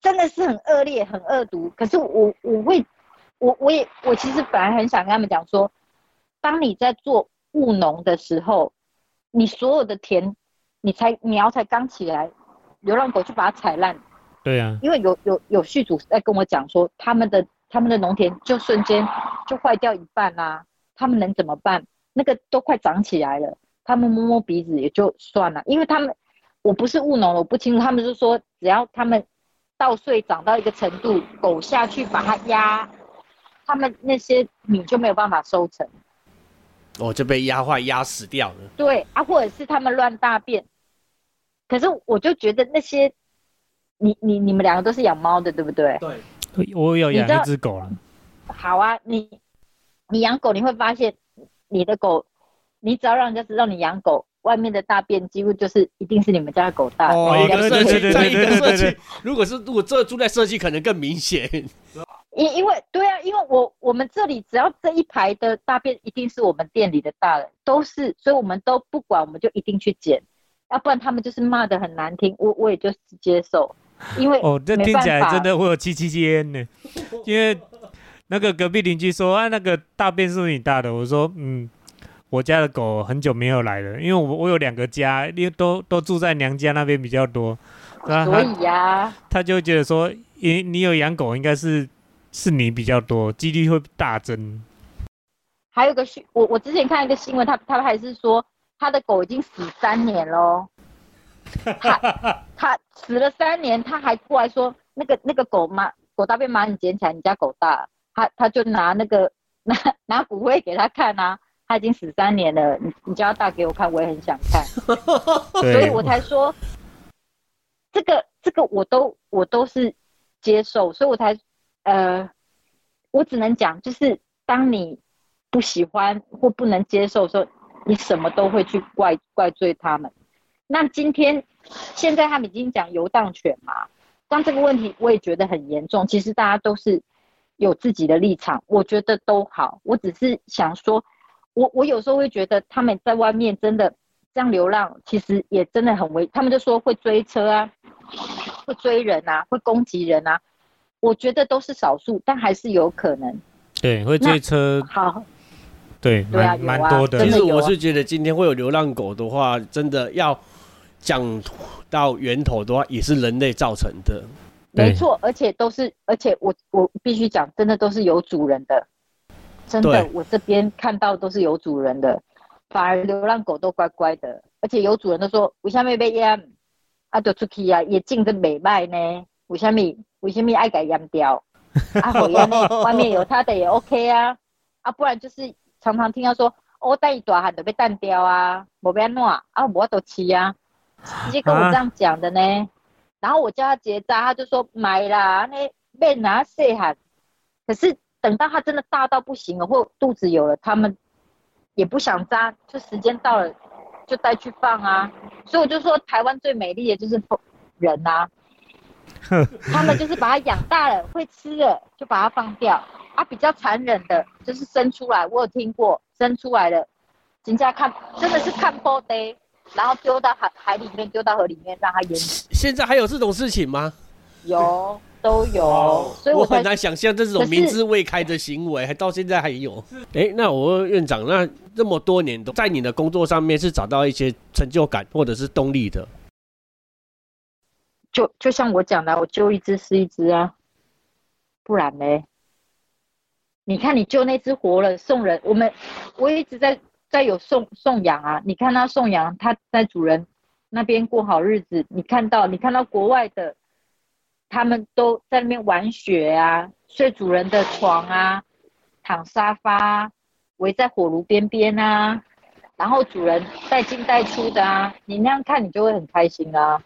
真的是很恶劣、很恶毒。可是我我会，我我也我其实本来很想跟他们讲说，当你在做务农的时候，你所有的田，你才苗才刚起来，流浪狗就把它踩烂，对啊，因为有有有续主在跟我讲说，他们的他们的农田就瞬间就坏掉一半啦、他们能怎么办？那个都快长起来了，他们摸摸鼻子也就算了，因为他们我不是务农，我不清楚，他们是说只要他们稻穗长到一个程度，狗下去把它压，他们那些米就没有办法收成。哦，就被压坏、压死掉了。对啊，或者是他们乱大便。可是我就觉得那些，你你你们两个都是养猫的，对不对？对，我有养一只狗了，好啊，你你养狗，你会发现你的狗，你只要让人家知道你养狗，外面的大便几乎就是一定是你们家的狗大。哦，一个社区，在一个社区，如果是如果这住在社区，可能更明显。因因为对啊，因为我我们这里只要这一排的大便一定是我们店里的大人，都是，所以我们都不管，我们就一定去捡，要不然他们就是骂的很难听，我我也就是接受，因为 哦，这听起来真的会有七七七烟呢，因为那个隔壁邻居说啊，那个大便是你大的，我说嗯，我家的狗很久没有来了，因为我我有两个家，因为都都住在娘家那边比较多，所以呀，他就觉得说，你你有养狗应该是。是你比较多，几率会大增。还有个新，我我之前看一个新闻，他他还是说他的狗已经死三年喽。他 他死了三年，他还过来说那个那个狗妈狗大便蚂蚁捡起来，你家狗大，他他就拿那个 拿拿骨灰给他看啊，他已经死三年了，你你叫他大给我看，我也很想看，所以我才说这个这个我都我都是接受，所以我才。呃，我只能讲，就是当你不喜欢或不能接受的时候，你什么都会去怪怪罪他们。那今天现在他们已经讲游荡犬嘛，但这个问题我也觉得很严重。其实大家都是有自己的立场，我觉得都好。我只是想说，我我有时候会觉得他们在外面真的这样流浪，其实也真的很危。他们就说会追车啊，会追人啊，会攻击人啊。我觉得都是少数，但还是有可能。对，会追车。好。对，蛮蛮多的。其实我是觉得，今天会有流浪狗的话，真的要讲到源头的话，也是人类造成的。没错，而且都是，而且我我必须讲，真的都是有主人的。真的，我这边看到都是有主人的，反而流浪狗都乖乖的，而且有主人都说：“为什么被淹？啊，就出去啊，也进的美卖呢？为什么？”为什么爱改阉掉？啊，好呀，那外面有他的也 OK 啊，啊，不然就是常常听到说，我带一大汉都被淡掉啊，无变暖啊，我都吃啊，直接跟我这样讲的呢。然后我叫他结扎，他就说买啦，那被拿细汉。可是等到他真的大到不行了，或肚子有了，他们也不想扎，就时间到了就带去放啊。所以我就说，台湾最美丽的就是人啊。他们就是把它养大了，会吃了就把它放掉啊。比较残忍的就是生出来，我有听过生出来的，人家看真的是看破的，然后丢到海海里面，丢到河里面让它淹死。现在还有这种事情吗？有，都有。所以我很难想象这种明知未开的行为，还到现在还有。哎，那我问院长，那这么多年都在你的工作上面是找到一些成就感或者是动力的？就就像我讲的，我救一只是一只啊，不然呢？你看你救那只活了，送人，我们我一直在在有送送养啊。你看他送养，他在主人那边过好日子。你看到你看到国外的，他们都在那边玩雪啊，睡主人的床啊，躺沙发，围在火炉边边啊，然后主人带进带出的啊，你那样看你就会很开心啊。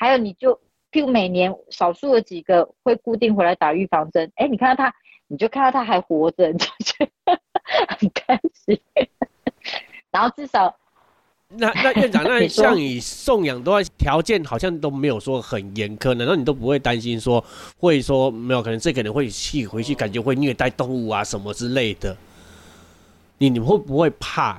还有，你就譬如每年少数的几个会固定回来打预防针。哎，你看到他，你就看到他还活着，你就觉得很开心。然后至少，那那院长，那像你送养的话，条件好像都没有说很严苛，难道你都不会担心说会说没有可能这可能会去回去感觉会虐待动物啊什么之类的？你你会不会怕？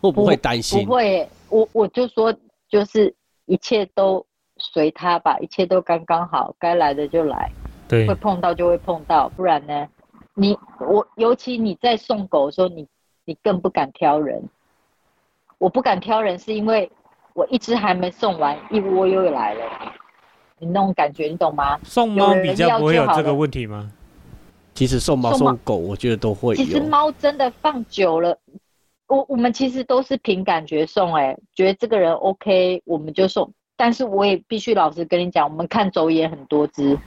会不会担心？不会，我我就说就是一切都。随他吧，一切都刚刚好，该来的就来，对，会碰到就会碰到，不然呢？你我尤其你在送狗的时候，你你更不敢挑人。我不敢挑人，是因为我一只还没送完，一窝又来了，你那种感觉，你懂吗？送猫比较不会有这个问题吗？其实送猫送狗，我觉得都会。其实猫真的放久了，我我们其实都是凭感觉送，哎，觉得这个人 OK，我们就送。但是我也必须老实跟你讲，我们看走眼很多只，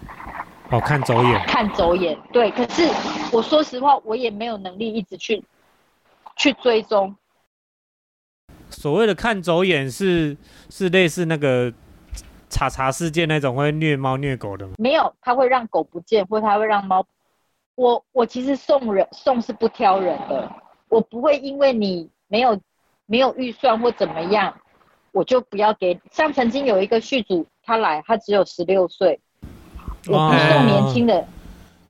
哦，看走眼，看走眼，对。可是我说实话，我也没有能力一直去去追踪。所谓的看走眼是是类似那个查查事件那种会虐猫虐狗的吗？没有，它会让狗不见，或它会让猫。我我其实送人送是不挑人的，我不会因为你没有。没有预算或怎么样，我就不要给。像曾经有一个续主，他来，他只有十六岁，我不送年轻的，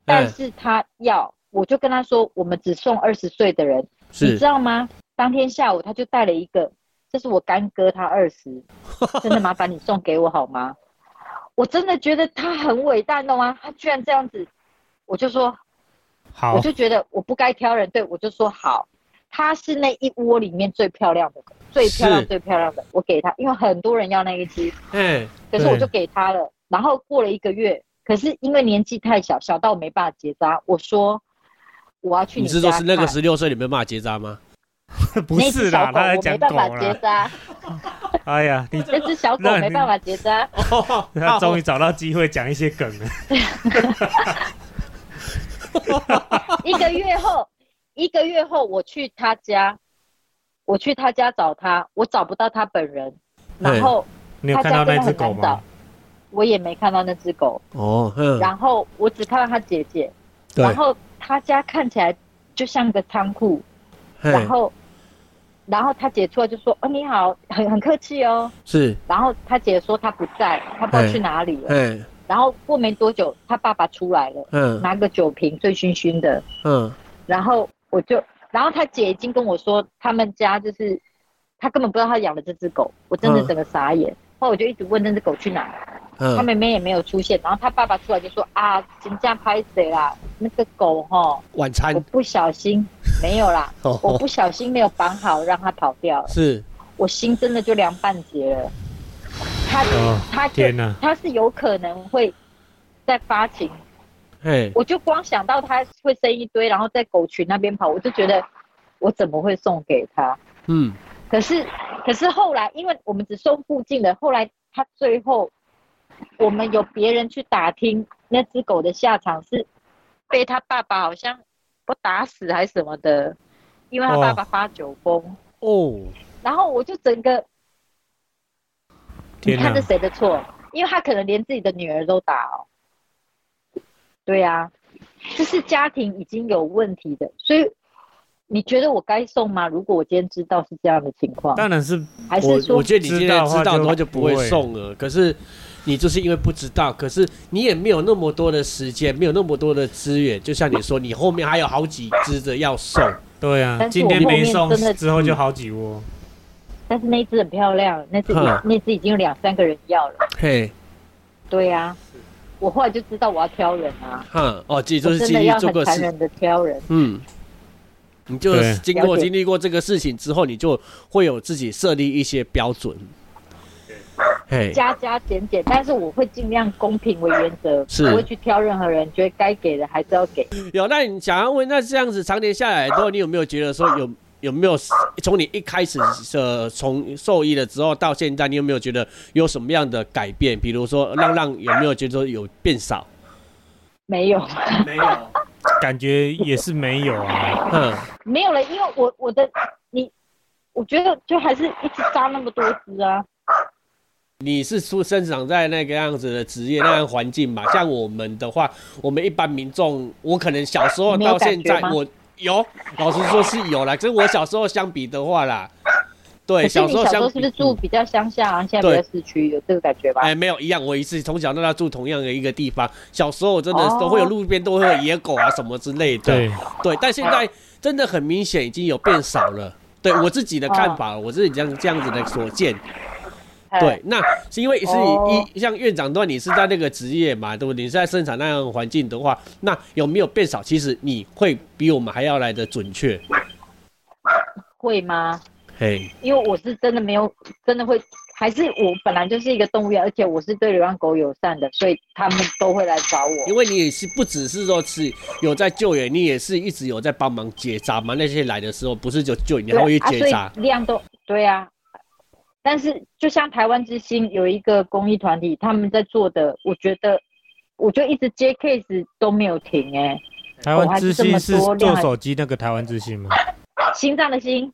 但是他要，我就跟他说，我们只送二十岁的人，你知道吗？当天下午他就带了一个，这是我干哥，他二十，真的麻烦你送给我好吗？我真的觉得他很伟大，懂吗？他居然这样子，我就说好，我就觉得我不该挑人，对我就说好。她是那一窝里面最漂亮的，最漂亮最漂亮的，我给她，因为很多人要那一只，嗯，可是我就给她了。然后过了一个月，可是因为年纪太小，小到没办法结扎，我说我要去你是说是那个十六岁 你没办法结扎吗？不是啦，他没办法结扎。哎呀，你那只小狗没办法结扎。他终于找到机会讲一些梗了。一个月后。一个月后，我去他家，我去他家找他，我找不到他本人。然后他家真的很难找，我也没看到那只狗。哦，然后我只看到他姐姐。然后他家看起来就像个仓库。然后，然后他姐出来就说：“哦，你好，很很客气哦。”是。然后他姐说他不在，他不知道去哪里了。嗯。然后过没多久，他爸爸出来了，嗯，拿个酒瓶，醉醺醺的，嗯，然后。我就，然后他姐已经跟我说，他们家就是他根本不知道他养了这只狗，我真的整个傻眼。后来我就一直问那只狗去哪，他妹妹也没有出现。然后他爸爸出来就说啊，人家拍谁啦？那个狗哈，晚餐我不小心 没有啦，我不小心没有绑好，让它跑掉了。是，我心真的就凉半截了。他他天哪，他是有可能会在发情。我就光想到他会生一堆，然后在狗群那边跑，我就觉得我怎么会送给他？嗯，可是可是后来，因为我们只送附近的，后来他最后我们有别人去打听那只狗的下场是被他爸爸好像不打死还是什么的，因为他爸爸发酒疯哦，然后我就整个，你看是谁的错？因为他可能连自己的女儿都打哦。对呀，就是家庭已经有问题的，所以你觉得我该送吗？如果我今天知道是这样的情况，当然是，还是说，我觉得你现在知道的话就不会送了。可是你就是因为不知道，可是你也没有那么多的时间，没有那么多的资源。就像你说，你后面还有好几只的要送。对啊，今天没送，之后就好几窝。但是那只很漂亮，那只那只已经有两三个人要了。嘿，对呀。我后来就知道我要挑人啊！哼，哦，这就是真的要很残忍的挑人。嗯，你就经过经历过这个事情之后，你就会有自己设立一些标准。加加减减，但是我会尽量公平为原则，不会去挑任何人，觉得该给的还是要给。有，那你想要问，那这样子常年下来，之后你有没有觉得说有？有没有从你一开始呃从受益了之后到现在，你有没有觉得有什么样的改变？比如说，浪浪有没有觉得有变少？没有，没有，感觉也是没有啊。嗯，没有了，因为我我的你，我觉得就还是一直扎那么多只啊。你是出生长在那个样子的职业那样环境嘛？像我们的话，我们一般民众，我可能小时候到现在我。有，老实说是有啦，跟我小时候相比的话啦，对，小时候小时候是不是住比较乡下啊？现在比较市区，有这个感觉吧？哎，没有一样，我一次从小到大住同样的一个地方，小时候真的都会有路边都会有野狗啊什么之类的，对对，但现在真的很明显已经有变少了。对我自己的看法，我自己这样这样子的所见。对，那是因为是一像院长的话，你是在那个职业嘛，对不？你是在生产那样环境的话，那有没有变少？其实你会比我们还要来的准确，会吗？嘿，因为我是真的没有，真的会，还是我本来就是一个动物园，而且我是对流浪狗友善的，所以他们都会来找我。因为你也是不只是说是有在救援，你也是一直有在帮忙结扎嘛。那些来的时候，不是就救，你还会结扎，量都对啊。但是，就像台湾之星有一个公益团体，他们在做的，我觉得，我就一直接 case 都没有停哎。台湾之星是做手机那个台湾之星吗？心脏的心，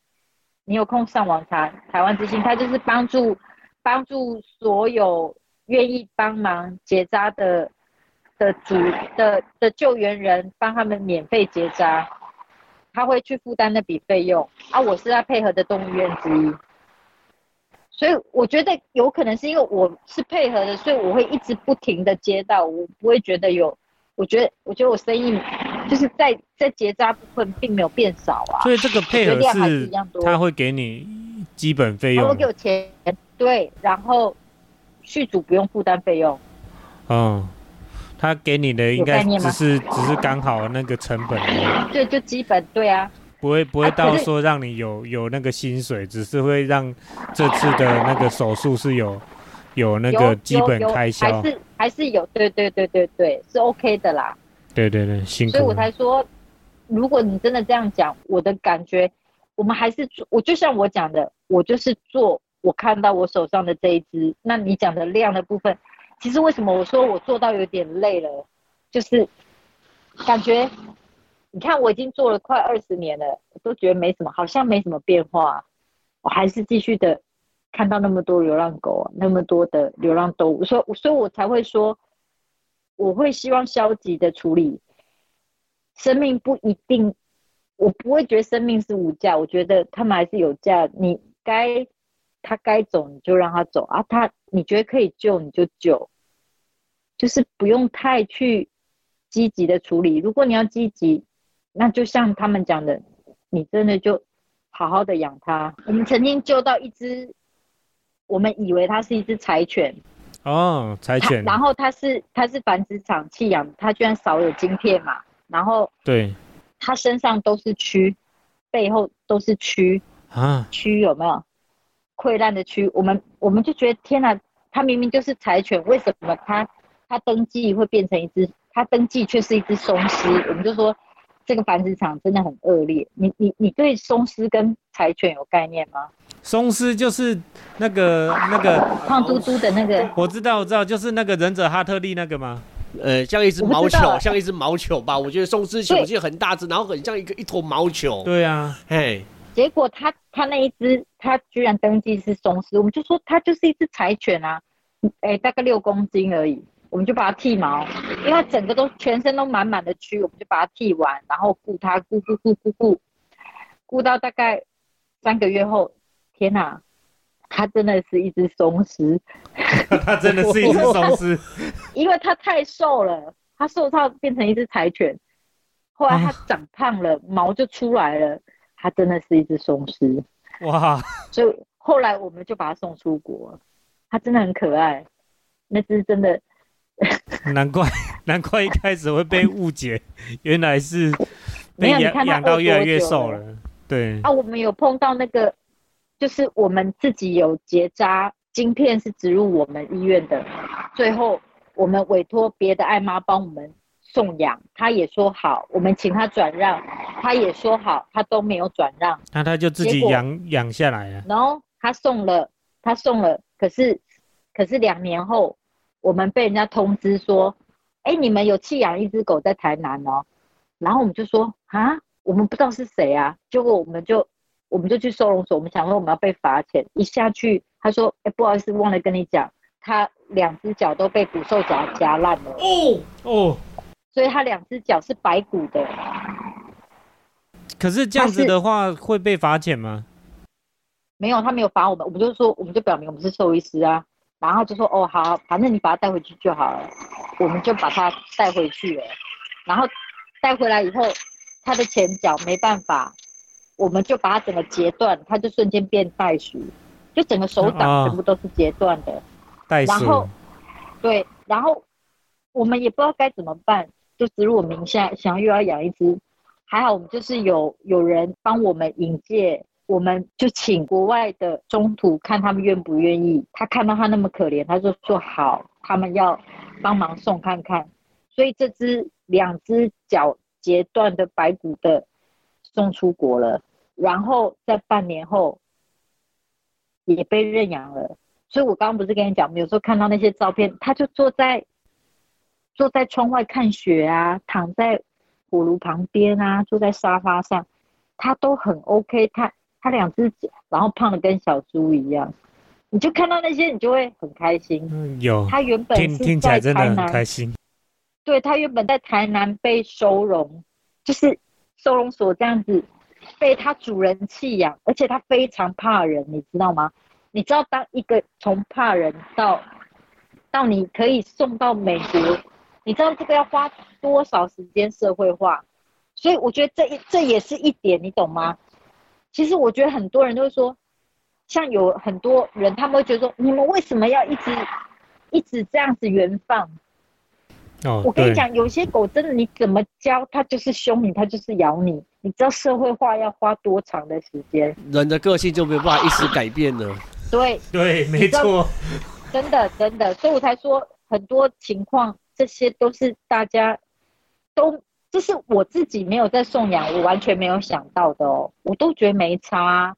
你有空上网查台湾之星，他就是帮助帮助所有愿意帮忙结扎的的主的的救援人，帮他们免费结扎。他会去负担那笔费用啊。我是他配合的动物院之一，所以我觉得有可能是因为我是配合的，所以我会一直不停的接到，我不会觉得有。我觉得，我觉得我生意就是在在结扎部分并没有变少啊。所以这个配合量还是是一样多他会给你基本费用他会给，我钱，对，然后续主不用负担费用。嗯，他给你的应该只是只是刚好那个成本对，就基本对啊，不会不会到说让你有有那个薪水，只是会让这次的那个手术是有有那个基本开销还，是还是有，对对对对对，是 OK 的啦。对对对，辛苦所以我，才说，如果你真的这样讲，我的感觉，我们还是做，我就像我讲的，我就是做我看到我手上的这一支。那你讲的量的部分，其实为什么我说我做到有点累了，就是感觉，你看我已经做了快二十年了，我都觉得没什么，好像没什么变化，我还是继续的看到那么多流浪狗，那么多的流浪动物，所以所以我才会说，我会希望消极的处理。生命不一定，我不会觉得生命是无价，我觉得他们还是有价。你该他该走你就让他走啊，他你觉得可以救你就救，就是不用太去积极的处理。如果你要积极，那就像他们讲的，你真的就好好的养它。我们曾经救到一只，我们以为它是一只柴犬，哦，柴犬，然后它是它是繁殖场弃养，它居然少有晶片嘛，然后对它身上都是蛆，背后都是蛆，啊，蛆有没有？溃烂的蛆，我们我们就觉得天哪，它明明就是柴犬，为什么它它登记会变成一只，它登记却是一只松狮？我们就说这个繁殖场真的很恶劣。你你你对松狮跟柴犬有概念吗？松狮就是那个那个，胖嘟嘟的那个，我知道我知道，就是那个忍者哈特利那个吗？呃，像一只毛球，像一只毛球吧。我觉得松狮球对我记得很大只，然后很像一个一坨毛球。对啊，嘿，结果他他那一只他居然登记是松狮，我们就说它就是一只柴犬啊，哎，大概六公斤而已，我们就把它剃毛，因为它整个都全身都满满的蛆，我们就把它剃完，然后顾它顾顾顾顾顾，顾到大概三个月后，天哪，它真的是一只松狮，它真的是一只松狮，因为它太瘦了，它瘦到变成一只柴犬，后来它长胖了，毛就出来了，它真的是一只松狮。哇，所以后来我们就把它送出国，它真的很可爱，那只真的 难怪 难怪一开始会被误解，原来是被没有你养养到越来越瘦了。了，对，啊，我们有碰到那个，就是我们自己有结扎，晶片是植入我们医院的，最后我们委托别的爱妈帮我们送养，他也说好，我们请他转让，他也说好，他都没有转让，那她就自己养养下来了，然后他送了，他送了，可是可是两年后，我们被人家通知说，哎，你们有弃养一只狗在台南哦，然后我们就说啊，我们不知道是谁啊，结果我们就我们就去收容所，我们想说我们要被罚钱，一下去他说，哎，不好意思，忘了跟你讲，他两只脚都被捕兽夹夹烂了，哦，哦。所以他两只脚是白骨的，可是这样子的话会被罚钱吗？没有，他没有罚我们，我们就说，我们就表明我们是兽医师啊，然后就说，哦，好，反正你把它带回去就好了，我们就把它带回去了，然后带回来以后，它的前脚没办法，我们就把它整个截断，它就瞬间变袋鼠，就整个手啊。掌全部都是截断的，袋然后鼠，对，然后我们也不知道该怎么办，就植入我名下，想要又要养一只，还好我们就是有有人帮我们引介，我们就请国外的中途看他们愿不愿意。他看到他那么可怜，他就说好，他们要帮忙送看看。所以这只两只脚截断的白骨的送出国了，然后在半年后也被认养了。所以我刚刚不是跟你讲，有时候看到那些照片，他就坐在坐在窗外看雪啊，躺在火炉旁边啊，坐在沙发上，他都很 OK 他。他两只脚，然后胖的跟小猪一样，你就看到那些，你就会很开心。嗯，有他原本是听听起来在真的很台南，开心。对他原本在台南被收容，就是收容所这样子被他主人弃养，而且他非常怕人，你知道吗？你知道当一个从怕人到到你可以送到美国，你知道这个要花多少时间社会化？所以我觉得这一这也是一点，你懂吗？其实我觉得很多人都会说，像有很多人他们会觉得说，你们为什么要一直一直这样子原放？哦，我跟你讲，有些狗真的你怎么教它就是凶你，它就是咬你。你知道社会化要花多长的时间？人的个性就没有办法一时改变了。对，对，没错，真的真的，所以我才说很多情况，这些都是大家都，这是我自己没有在送养，我完全没有想到的哦，我都觉得没差啊。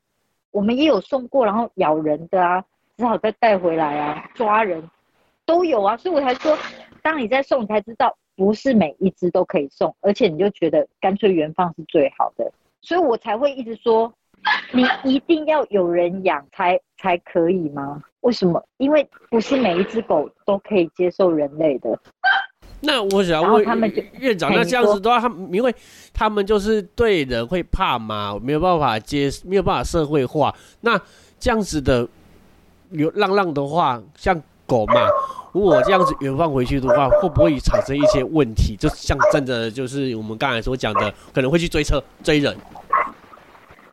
我们也有送过，然后咬人的啊，只好再带回来啊，抓人都有啊，所以我才说，当你在送，你才知道不是每一只都可以送，而且你就觉得干脆原放是最好的，所以我才会一直说，你一定要有人养才才可以吗？为什么？因为不是每一只狗都可以接受人类的。那我想问他们就院长，那这样子的话，他们因为他们就是对人会怕嘛，没有办法接，没有办法社会化。那这样子的流浪浪的话，像狗嘛，如果这样子远放回去的话，会不会产生一些问题？就像真的就是我们刚才所讲的，可能会去追车追人。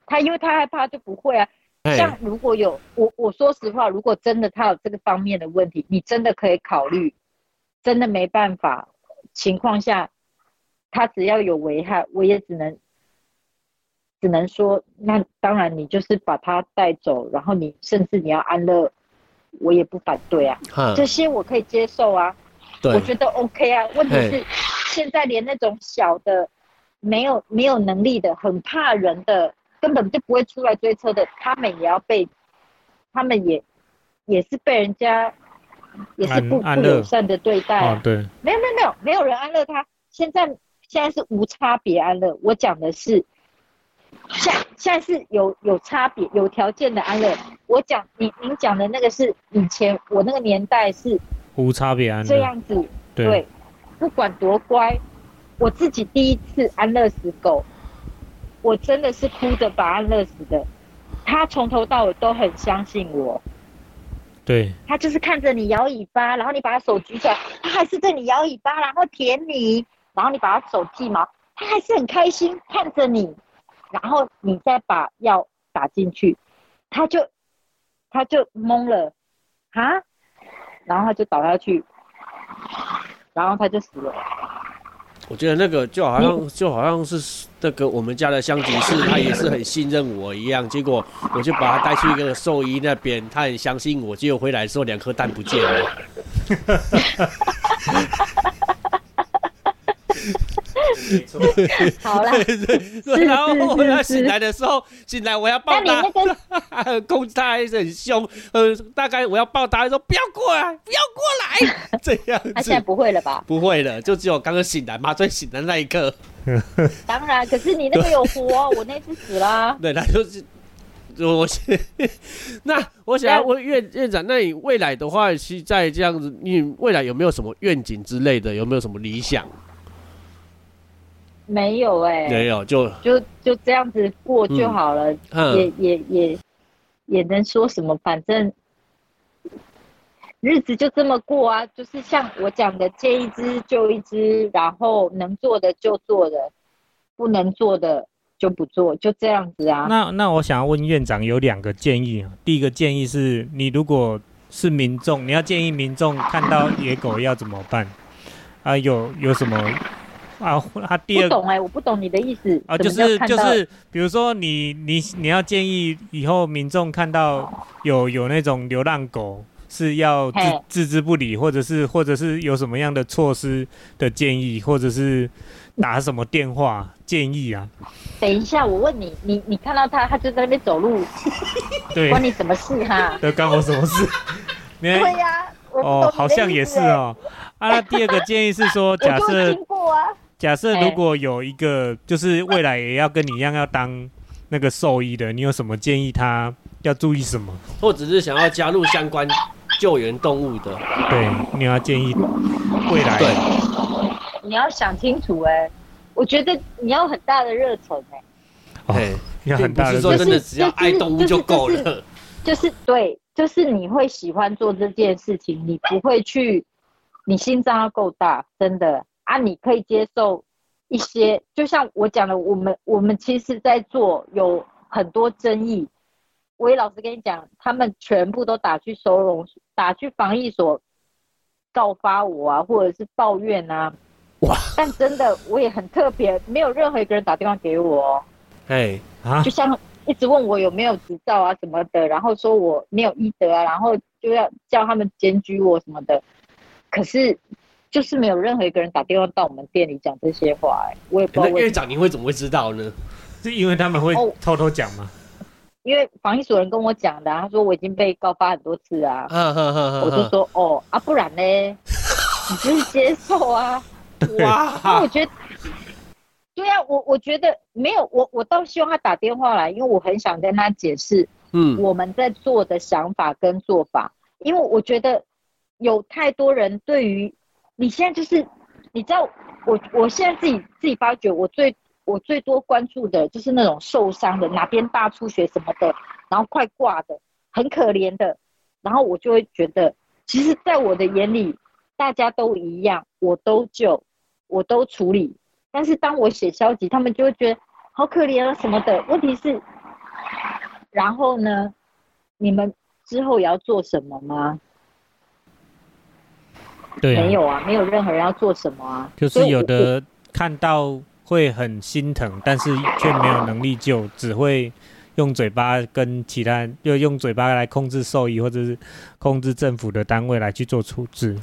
他因为他害怕就不会啊。哎像如果有我我说实话，如果真的他有这个方面的问题，你真的可以考虑，真的没办法情况下，他只要有危害，我也只能只能说，那当然你就是把他带走，然后你甚至你要安乐，我也不反对啊，这些我可以接受啊。我，觉得 OK 啊。问题是现在连那种小的、没有没有能力的、很怕人的、根本就不会出来追车的，他们也要被，他们也也是被人家也是不不友善的对待、啊。，哦对，没有没有没有，没有人安乐他。现在现在是无差别安乐，我讲的是。现现在是有有差别、有条件的安乐。我讲你您讲的那个是以前我那个年代是无差别安乐，这样子，对对，不管多乖，我自己第一次安乐死狗，我真的是哭着把安乐死的。他从头到尾都很相信我，对他就是看着你摇尾巴，然后你把他手举起来，他还是对你摇尾巴，然后舔你，然后你把他手剃毛，他还是很开心看着你，然后你再把药打进去，他就他就懵了，啊，然后他就倒下去，然后他就死了。我觉得那个就好像就好像是那个我们家的香吉士，他也是很信任我一样。结果我就把他带去一个兽医那边，他很相信我。结果回来的时候，两颗蛋不见了。好啦，对，然后我他醒来的时候，醒来我要抱那你那他，还是很凶，呃，大概我要抱他，说不要过来，不要过来，这样子他现在不会了吧？不会了，就只有刚刚醒来麻醉醒的那一刻，当然，可是你那个有活，我那次死了。对，他就是。我先，那我想要问院院长，那你未来的话，是在这样子，你未来有没有什么愿景之类的？有没有什么理想？没有哎、没有，就就就这样子过就好了，也嗯，也也也能说什么？反正日子就这么过啊，就是像我讲的，见一只就一只，然后能做的就做的，不能做的就不做，就这样子啊。那那我想要问院长有两个建议啊。第一个建议是你如果是民众，你要建议民众看到野狗要怎么办啊？有有什么啊？他第二不懂哎、我不懂你的意思啊，就是就是，比如说你你你要建议以后民众看到有有那种流浪狗是要置置之不理，或者是或者是有什么样的措施的建议，或者是打什么电话建议啊？等一下，我问你，你你看到他，他就在那边走路，对，关你什么事哈？这干我什么事？你对呀、哦，好像也是哦。啊，那第二个建议是说，假设听过啊。假设哎。如果有一个就是未来也要跟你一样要当那个兽医的，你有什么建议他要注意什么？或者是想要加入相关救援动物的，对，你要建议未来。对你要想清楚哎、我觉得你要很大的热忱哎、哦哎，要很大的并不是说真的就是只要爱动物就够就是了。就是对，就是你会喜欢做这件事情，你不会去，你心脏要够大，真的啊，你可以接受一些，就像我讲的，我们我们其实在做有很多争议。我也老实跟你讲，他们全部都打去收容，打去防疫所告发我啊，或者是抱怨啊。哇！但真的我也很特别，没有任何一个人打电话给我哦。哎，啊就，像一直问我有没有执照啊什么的，然后说我没有医德啊，然后就要叫他们检举我什么的。可是就是没有任何一个人打电话到我们店里讲这些话、哎，我也不知道。院长你会怎么会知道呢？是因为他们会哦偷偷讲吗？因为防疫所人跟我讲的啊、他说我已经被告发很多次啊，我就说哦啊，不然呢？你就是接受啊。哇那我哇，觉得，对啊，我我觉得没有，我我倒希望他打电话来，因为我很想跟他解释，嗯，我们在做的想法跟做法，因为我觉得有太多人对于你现在就是，你知道，我我现在自己自己发觉，我最我最多关注的就是那种受伤的，哪边大出血什么的，然后快挂的，很可怜的，然后我就会觉得，其实，在我的眼里，大家都一样，我都救，我都处理，但是当我写消极，他们就会觉得好可怜啊什么的。问题是，然后呢，你们之后也要做什么吗？对啊，没有啊，没有任何人要做什么啊。就是有的看到会很心疼，但是却没有能力救，只会用嘴巴跟其他人，就用嘴巴来控制兽医或者是控制政府的单位来去做处置。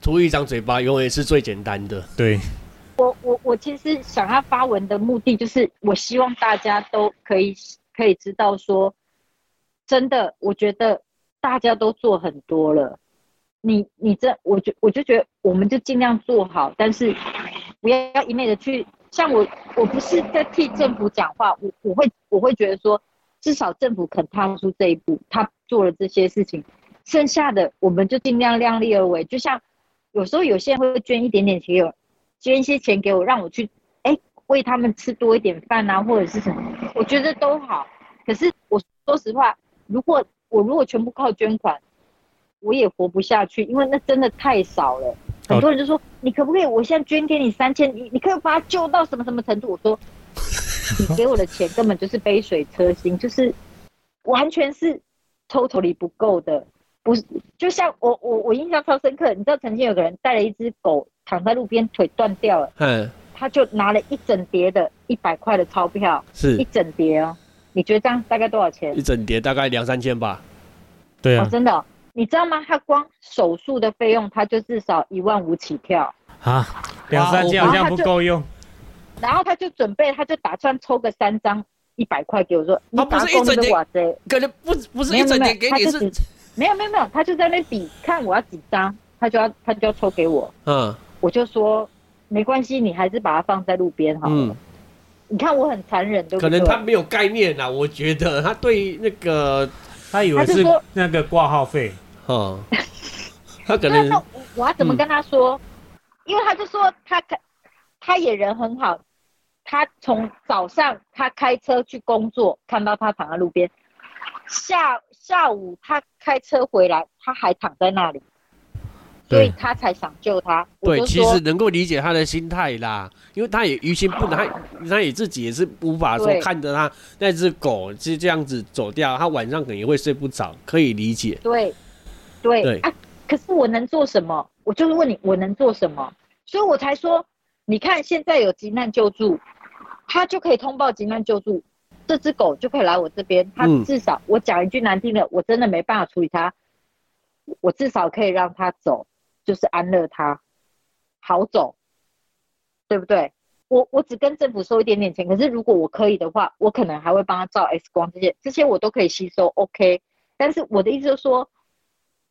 出一张嘴巴永远是最简单的。对，我我我其实想要发文的目的，就是我希望大家都可以可以知道说，真的，我觉得大家都做很多了。你你这，我就我就觉得我们就尽量做好，但是不要要一昧的去像我，我不是在替政府讲话，我我会我会觉得说，至少政府肯踏出这一步，他做了这些事情，剩下的我们就尽量量力而为。就像有时候有些人会捐一点点钱有，捐一些钱给我，让我去哎喂他们吃多一点饭啊，或者是什么，我觉得都好。可是我说实话，如果我如果全部靠捐款，我也活不下去，因为那真的太少了。很多人就说，你可不可以我现在捐给你三千，你你可以把它救到什么什么程度？我说，你给我的钱根本就是杯水车薪，就是完全是 totally 不够的。不是，就像我我我印象超深刻，你知道曾经有个人带了一只狗躺在路边，腿断掉了，嗯，他就拿了一整叠的一百块的钞票，是一整叠哦。你觉得这样大概多少钱一？整叠大概两三千吧。对啊，，哦真的哦、你知道吗？他光手术的费用，他就至少一万五起跳。啊，两三千好像不够用。然后他就准备，他就打算抽个三张一百块给我说，你他不是一整叠的哇塞，可能不不是一整没有，他叠给你，就是只没有没有没有，他就在那比看我要几张，他就要他就要抽给我，嗯我就说没关系，你还是把它放在路边好了。嗯，你看我很残忍，对不可对？能他没有概念啊，我觉得他对那个，他以为是说那个挂号费，嗯，他可能我我要怎么跟他说？因为他就说他开，他也人很好，他从早上他开车去工作，看到他躺在路边，下下午他开车回来，他还躺在那里，所以他才想救他。对，其实能够理解他的心态啦，因为他也于心不忍，他他也自己也是无法说看着他那只狗是这样子走掉，他晚上可能也会睡不着，可以理解。对对对啊，可是我能做什么？我就是问你，我能做什么？所以我才说，你看现在有急难救助，他就可以通报急难救助，这只狗就可以来我这边，它嗯至少、我讲一句难听的，我真的没办法处理它，我至少可以让它走，就是安乐它，好走，对不对？我我只跟政府收一点点钱，可是如果我可以的话，我可能还会帮他照 X 光这些，这些我都可以吸收，OK。但是我的意思就是说，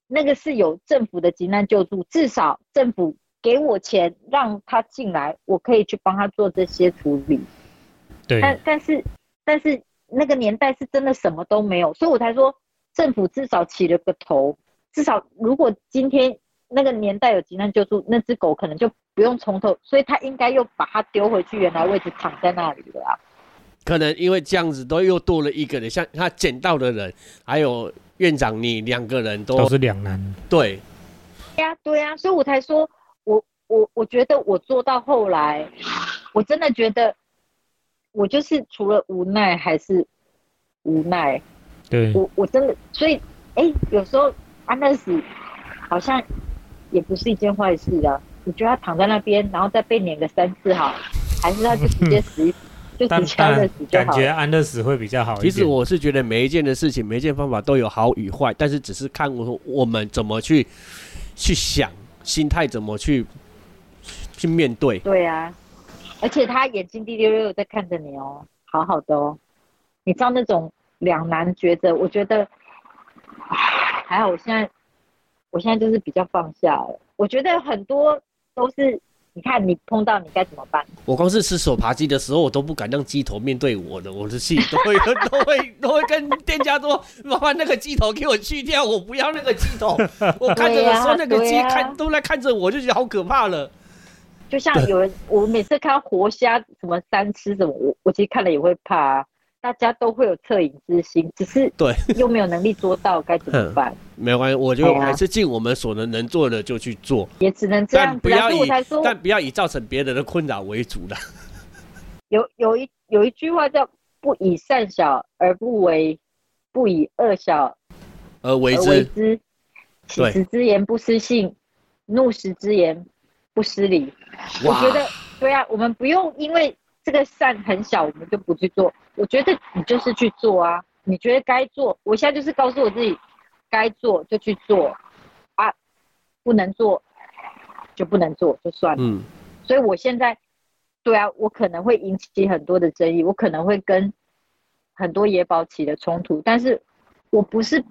那个是有政府的急难救助，至少政府给我钱让他进来，我可以去帮他做这些处理。对，但但是但是那个年代是真的什么都没有，所以我才说政府至少起了个头，至少如果今天那个年代有急难救助，那只狗可能就不用从头，所以他应该又把它丢回去原来位置，躺在那里了啊。可能因为这样子都又多了一个人，像他捡到的人，还有院长你两个人都都是两难。对，对呀、对呀、所以我才说，我我我觉得我做到后来，我真的觉得我就是除了无奈还是无奈，对，我我真的，所以哎，有时候安乐死好像也不是一件坏事啊。你觉得他躺在那边，然后再被碾个三次哈，还是他就直接死一死，就就感觉。安乐死会比较好一点。其实我是觉得每一件的事情，每一件方法都有好与坏，但是只是看我我们怎么去去想，心态怎么去去面对。对啊，而且他眼睛滴溜溜地在看着你哦，好好的哦。你知道那种两难抉择，我觉得还好。我现在，我现在就是比较放下了。我觉得很多都是，你看你碰到你该怎么办？我光是吃手扒鸡的时候，我都不敢让鸡头面对我的，我的心里都会 都会都会跟店家说：“麻烦那个鸡头给我去掉，我不要那个鸡头。”我看着的时候，那个鸡看都在看着我，就觉得好可怕了。就像有人，我每次看到活虾什么三吃什么，我我其实看了也会怕、啊。大家都会有恻隐之心，只是对，又没有能力做到，该怎么办？没有关系，我就还是尽我们所能能做的就去做，也只能这样子啊。但不要以我才说，但不要以造成别人的困扰为主的。有有一有一句话叫“不以善小而不为，不以恶小而为之，之。喜对食之言不失信，怒食之言不失礼。”我觉得对啊，我们不用因为这个善很小，我们就不去做。我觉得你就是去做啊，你觉得该做，我现在就是告诉我自己，该做就去做啊，不能做就不能做，就算了。嗯，所以我现在，对啊，我可能会引起很多的争议，我可能会跟很多野保起了冲突，但是我不是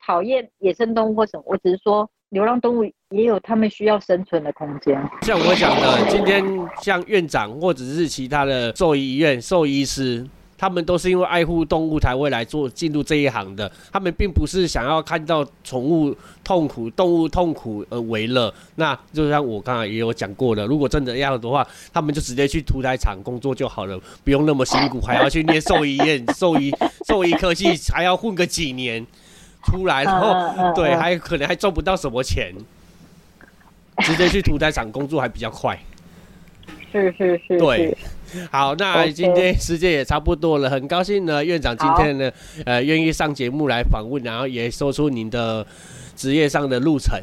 讨厌野生动物或什么，我只是说流浪动物也有他们需要生存的空间。像我讲的，今天像院长或者是其他的兽医院兽医师。他们都是因为爱护动物才会来做进入这一行的，他们并不是想要看到宠物痛苦、动物痛苦而为乐。那就像我刚才也有讲过的，如果真的要的话，他们就直接去屠宰场工作就好了，不用那么辛苦，还要去念兽医院、兽医兽医科系，还要混个几年出来，然后对，嗯还可能还赚不到什么钱，直接去屠宰场工作还比较快。是是是，对是 好，那今天时间也差不多了，很高兴呢，院长今天呢，呃，愿意上节目来访问，然后也说出您的职业上的路程。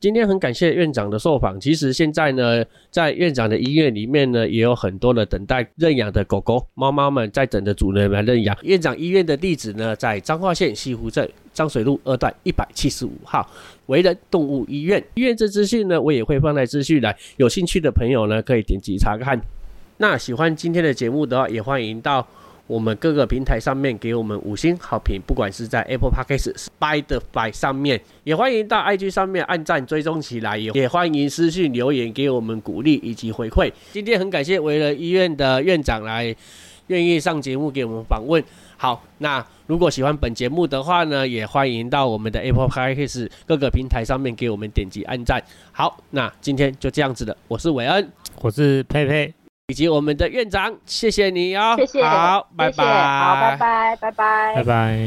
今天很感谢院长的受访。其实现在呢，在院长的医院里面呢，也有很多的等待认养的狗狗、猫猫们在等着主人来认养。院长医院的地址呢，在彰化县西湖镇漳水路二段一百七十五号。为人动物医院，医院这资讯呢，我也会放在资讯栏，有兴趣的朋友呢，可以点击查看。那喜欢今天的节目的话，也欢迎到我们各个平台上面给我们五星好评，不管是在 Apple Podcast、Spotify 上面，也欢迎到 IG 上面按赞追踪起来，也也欢迎私信留言给我们鼓励以及回馈。今天很感谢为了医院的院长来愿意上节目给我们访问。好，那如果喜欢本节目的话呢，也欢迎到我们的 Apple Podcast 各个平台上面给我们点击按赞。好，那今天就这样子的，我是韦恩。我是佩佩，以及我们的院长，谢谢你哦。谢谢，好，拜谢谢好，拜拜，拜拜拜拜。